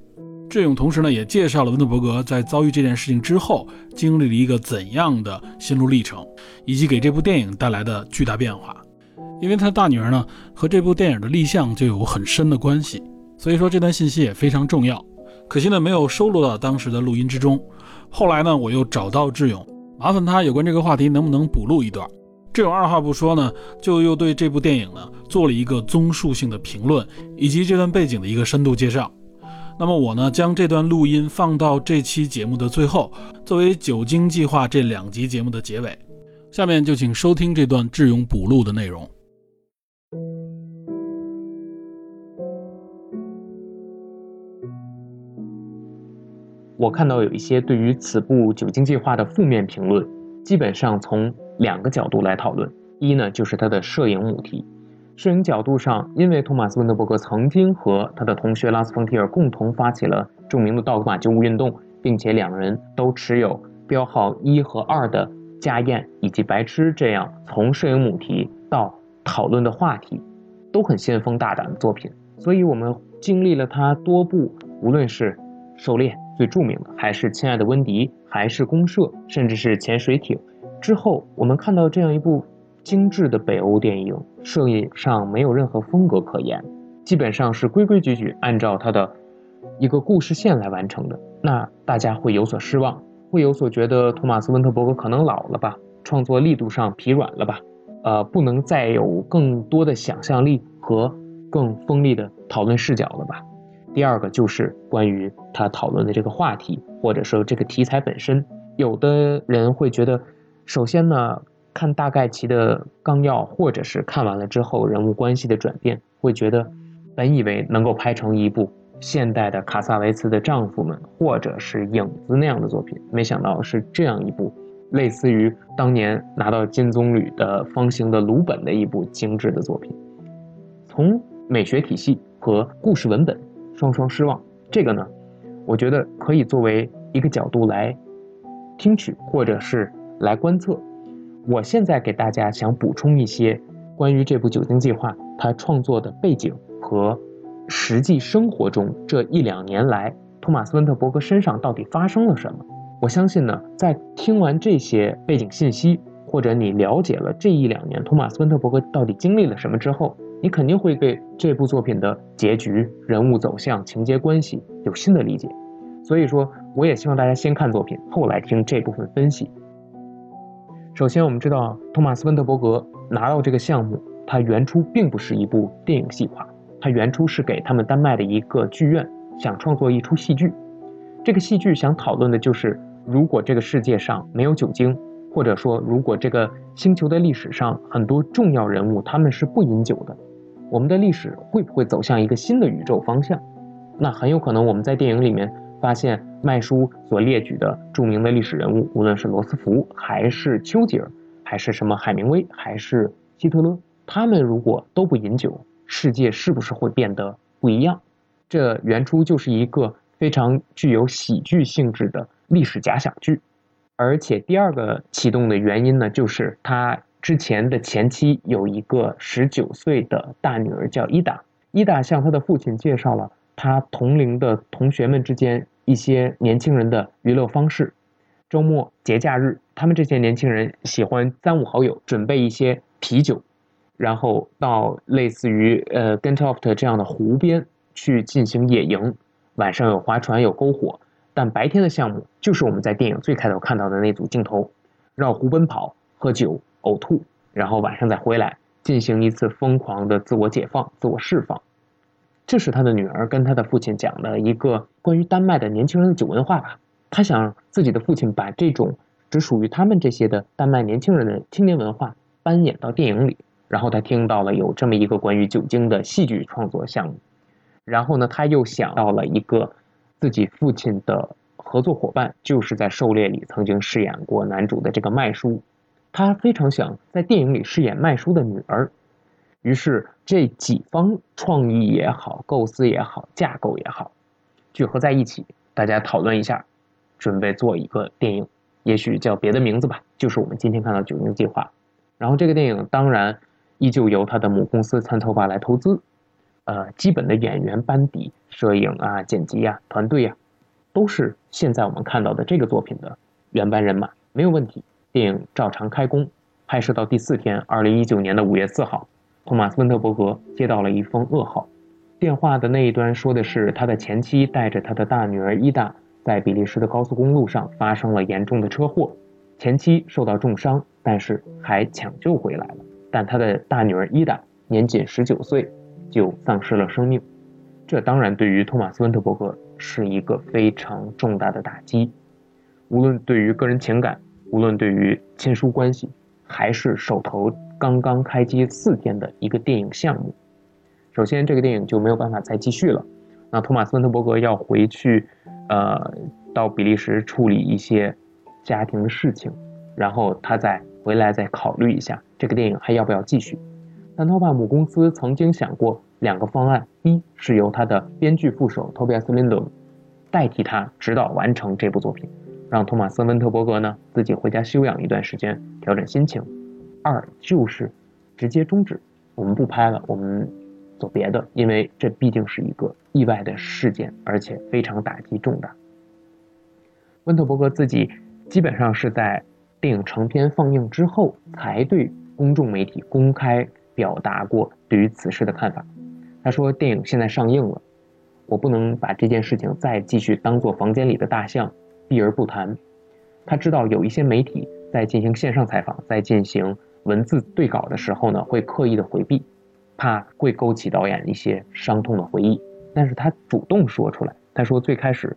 智勇同时呢，也介绍了温德伯格在遭遇这件事情之后经历了一个怎样的心路历程，以及给这部电影带来的巨大变化。因为他大女儿呢和这部电影的立项就有很深的关系，所以说这段信息也非常重要。可惜呢没有收录到当时的录音之中。后来呢我又找到志勇，麻烦他有关这个话题能不能补录一段。志勇二话不说呢，就又对这部电影呢做了一个综述性的评论，以及这段背景的一个深度介绍。那么我呢将这段录音放到这期节目的最后，作为《酒精计划》这两集节目的结尾。下面就请收听这段志勇补录的内容。
我看到有一些对于此部《酒精计划》的负面评论，基本上从两个角度来讨论。一呢，就是它的摄影母题。摄影角度上，因为托马斯·温德伯格曾经和他的同学拉斯·冯提尔共同发起了著名的“道格玛救物”运动，并且两人都持有标号一和二的《家宴》以及《白痴》这样从摄影母题到讨论的话题都很先锋大胆的作品。所以，我们经历了他多部，无论是《狩猎》。最著名的还是《亲爱的温迪》，还是公社，甚至是潜水艇。之后，我们看到这样一部精致的北欧电影，摄影上没有任何风格可言，基本上是规规矩矩按照它的一个故事线来完成的。那大家会有所失望，会有所觉得托马斯·温特伯格可能老了吧，创作力度上疲软了吧，呃，不能再有更多的想象力和更锋利的讨论视角了吧。第二个就是关于他讨论的这个话题，或者说这个题材本身。有的人会觉得，首先呢，看大概其的纲要，或者是看完了之后人物关系的转变，会觉得，本以为能够拍成一部现代的卡萨维茨的丈夫们，或者是影子那样的作品，没想到是这样一部类似于当年拿到金棕榈的方形的鲁本的一部精致的作品。从美学体系和故事文本。双双失望，这个呢，我觉得可以作为一个角度来听取，或者是来观测。我现在给大家想补充一些关于这部《酒精计划》它创作的背景和实际生活中这一两年来托马斯·温特伯格身上到底发生了什么。我相信呢，在听完这些背景信息，或者你了解了这一两年托马斯·温特伯格到底经历了什么之后。你肯定会对这部作品的结局、人物走向、情节关系有新的理解，所以说，我也希望大家先看作品，后来听这部分分析。首先，我们知道托马斯·温特伯格拿到这个项目，他原初并不是一部电影计划，他原初是给他们丹麦的一个剧院想创作一出戏剧，这个戏剧想讨论的就是，如果这个世界上没有酒精，或者说如果这个星球的历史上很多重要人物他们是不饮酒的，我们的历史会不会走向一个新的宇宙方向？那很有可能我们在电影里面发现麦叔所列举的著名的历史人物，无论是罗斯福还是丘吉尔。还是什么海明威，还是希特勒，他们如果都不饮酒，世界是不是会变得不一样？这原初就是一个非常具有喜剧性质的历史假想剧，而且第二个启动的原因呢，就是他之前的前妻有一个十九岁的大女儿叫伊达，伊达向他的父亲介绍了他同龄的同学们之间一些年轻人的娱乐方式。周末、节假日，他们这些年轻人喜欢三五好友准备一些啤酒，然后到类似于呃 Gentoft 这样的湖边去进行野营。晚上有划船、有篝火，但白天的项目就是我们在电影最开头看到的那组镜头：绕湖奔跑、喝酒、呕吐，然后晚上再回来进行一次疯狂的自我解放、自我释放。这是他的女儿跟他的父亲讲的一个关于丹麦的年轻人的酒文化吧。他想自己的父亲把这种只属于他们这些的丹麦年轻人的青年文化搬演到电影里，然后他听到了有这么一个关于酒精的戏剧创作项目，然后呢，他又想到了一个自己父亲的合作伙伴，就是在《狩猎》里曾经饰演过男主的这个麦叔，他非常想在电影里饰演麦叔的女儿，于是这几方创意也好，构思也好，架构也好，聚合在一起，大家讨论一下。准备做一个电影，也许叫别的名字吧，就是我们今天看到《九零计划》。然后这个电影当然依旧由他的母公司参头发来投资，呃，基本的演员班底、摄影啊、剪辑啊、团队啊，都是现在我们看到的这个作品的原班人马，没有问题。电影照常开工，拍摄到第四天，二零一九年的五月四号，托马斯·温特伯格接到了一封噩耗，电话的那一端说的是他的前妻带着他的大女儿伊达。在比利时的高速公路上发生了严重的车祸，前妻受到重伤，但是还抢救回来了。但他的大女儿伊达年仅十九岁，就丧失了生命。这当然对于托马斯·温特伯格是一个非常重大的打击，无论对于个人情感，无论对于亲疏关系，还是手头刚刚开机四天的一个电影项目。首先，这个电影就没有办法再继续了。那托马斯·温特伯格要回去。呃，到比利时处理一些家庭的事情，然后他再回来再考虑一下这个电影还要不要继续。但托帕姆公司曾经想过两个方案：一是由他的编剧副手托比亚斯·林德代替他指导完成这部作品，让托马斯·温特伯格呢自己回家休养一段时间，调整心情；二就是直接终止，我们不拍了，我们。做别的，因为这毕竟是一个意外的事件，而且非常打击重大。温特伯格自己基本上是在电影成片放映之后，才对公众媒体公开表达过对于此事的看法。他说：“电影现在上映了，我不能把这件事情再继续当做房间里的大象，避而不谈。”他知道有一些媒体在进行线上采访，在进行文字对稿的时候呢，会刻意的回避。怕会勾起导演一些伤痛的回忆，但是他主动说出来。他说：“最开始，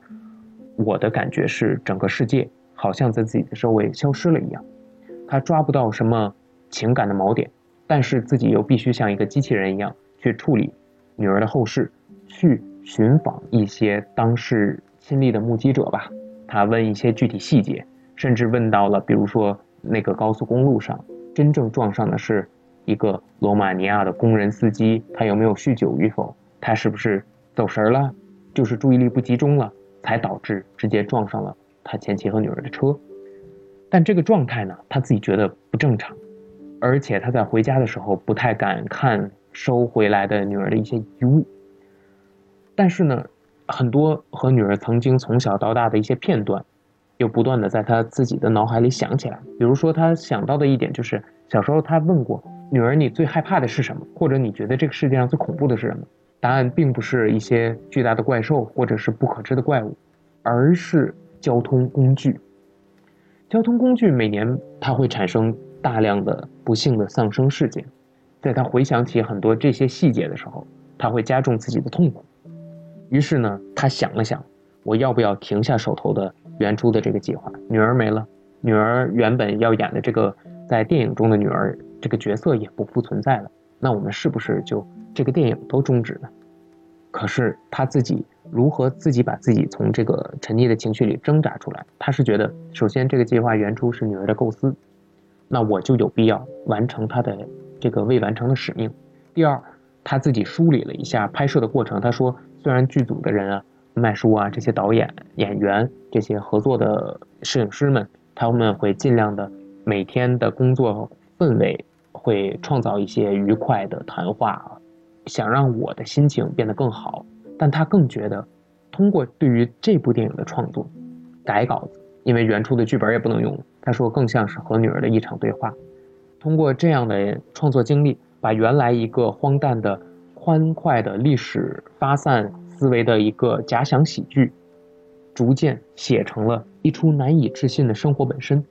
我的感觉是整个世界好像在自己的周围消失了一样，他抓不到什么情感的锚点，但是自己又必须像一个机器人一样去处理女儿的后事，去寻访一些当事亲历的目击者吧。他问一些具体细节，甚至问到了，比如说那个高速公路上真正撞上的是。”一个罗马尼亚的工人司机，他有没有酗酒与否？他是不是走神了？就是注意力不集中了，才导致直接撞上了他前妻和女儿的车。但这个状态呢，他自己觉得不正常，而且他在回家的时候不太敢看收回来的女儿的一些遗物。但是呢，很多和女儿曾经从小到大的一些片段，又不断的在他自己的脑海里想起来。比如说，他想到的一点就是小时候他问过。女儿，你最害怕的是什么？或者你觉得这个世界上最恐怖的是什么？答案并不是一些巨大的怪兽，或者是不可知的怪物，而是交通工具。交通工具每年它会产生大量的不幸的丧生事件，在他回想起很多这些细节的时候，他会加重自己的痛苦。于是呢，他想了想，我要不要停下手头的原初的这个计划？女儿没了，女儿原本要演的这个在电影中的女儿这个角色也不复存在了，那我们是不是就这个电影都终止呢？可是他自己如何自己把自己从这个沉溺的情绪里挣扎出来？他是觉得，首先这个计划原初是女儿的构思，那我就有必要完成他的这个未完成的使命。第二，他自己梳理了一下拍摄的过程，他说，虽然剧组的人啊、麦叔啊、这些导演、演员、这些合作的摄影师们，他们会尽量的每天的工作氛围会创造一些愉快的谈话。想让我的心情变得更好，但他更觉得，通过对于这部电影的创作，改稿子，因为原初的剧本也不能用。他说更像是和女儿的一场对话。通过这样的创作经历，把原来一个荒诞的、欢快的历史发散思维的一个假想喜剧，逐渐写成了一出难以置信的生活本身。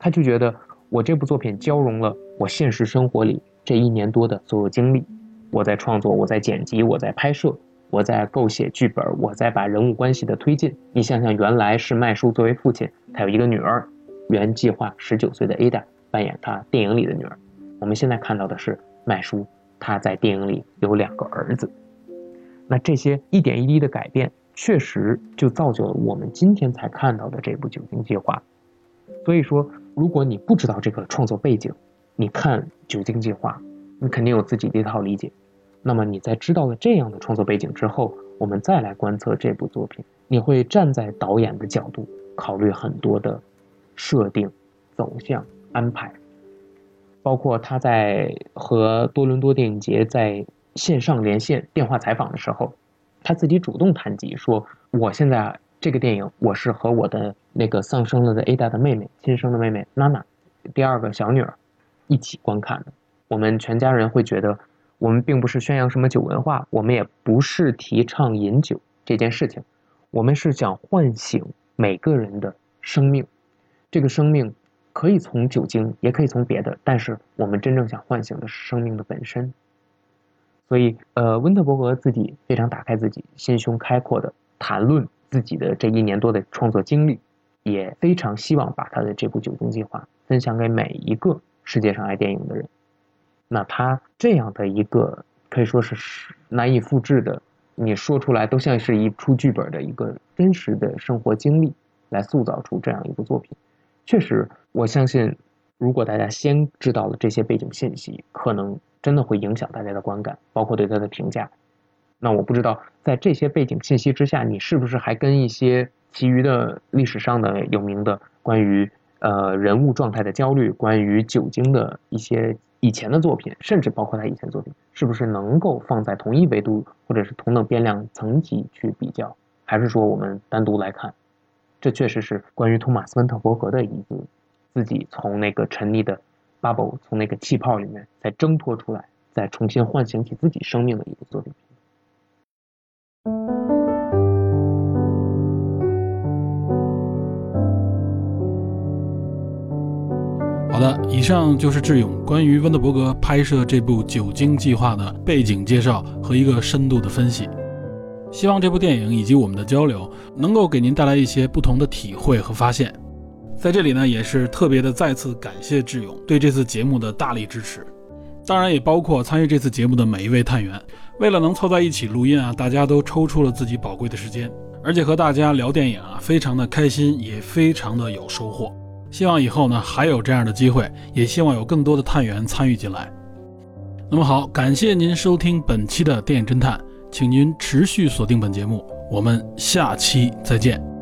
他就觉得我这部作品交融了我现实生活里这一年多的所有经历。我在创作，我在剪辑，我在拍摄，我在构写剧本，我在把人物关系的推进。你想想，原来是麦叔作为父亲，他有一个女儿，原计划十九岁的 Ada 扮演他电影里的女儿。我们现在看到的是麦叔，他在电影里有两个儿子。那这些一点一滴的改变，确实就造就了我们今天才看到的这部《酒精计划》。所以说，如果你不知道这个创作背景，你看《酒精计划》。你肯定有自己的一套理解，那么你在知道了这样的创作背景之后，我们再来观测这部作品，你会站在导演的角度考虑很多的设定、走向、安排，包括他在和多伦多电影节在线上连线电话采访的时候，他自己主动谈及说：“我现在这个电影，我是和我的那个丧生了的 Ada 的妹妹，亲生的妹妹娜娜，第二个小女儿一起观看的。”我们全家人会觉得，我们并不是宣扬什么酒文化，我们也不是提倡饮酒这件事情，我们是想唤醒每个人的生命。这个生命可以从酒精，也可以从别的，但是我们真正想唤醒的是生命的本身。所以，呃，温特伯格自己非常打开自己，心胸开阔的谈论自己的这一年多的创作经历，也非常希望把他的这部酒精计划分享给每一个世界上爱电影的人。那他这样的一个可以说是难以复制的，你说出来都像是一出剧本的一个真实的生活经历，来塑造出这样一部作品。确实，我相信，如果大家先知道了这些背景信息，可能真的会影响大家的观感，包括对他的评价。那我不知道，在这些背景信息之下，你是不是还跟一些其余的历史上的有名的关于呃人物状态的焦虑，关于酒精的一些。以前的作品，甚至包括他以前作品，是不是能够放在同一维度或者是同等变量层级去比较？还是说我们单独来看？这确实是关于托马斯·温特伯格的一部自己从那个沉溺的 bubble，从那个气泡里面再挣脱出来，再重新唤醒起自己生命的一部作品。
好的，以上就是智勇关于温德伯格拍摄这部《酒精计划》的背景介绍和一个深度的分析。希望这部电影以及我们的交流能够给您带来一些不同的体会和发现。在这里呢，也是特别的再次感谢智勇对这次节目的大力支持，当然也包括参与这次节目的每一位探员。为了能凑在一起录音啊，大家都抽出了自己宝贵的时间，而且和大家聊电影啊，非常的开心，也非常的有收获。希望以后呢还有这样的机会，也希望有更多的探员参与进来。那么好，感谢您收听本期的电影侦探，请您持续锁定本节目，我们下期再见。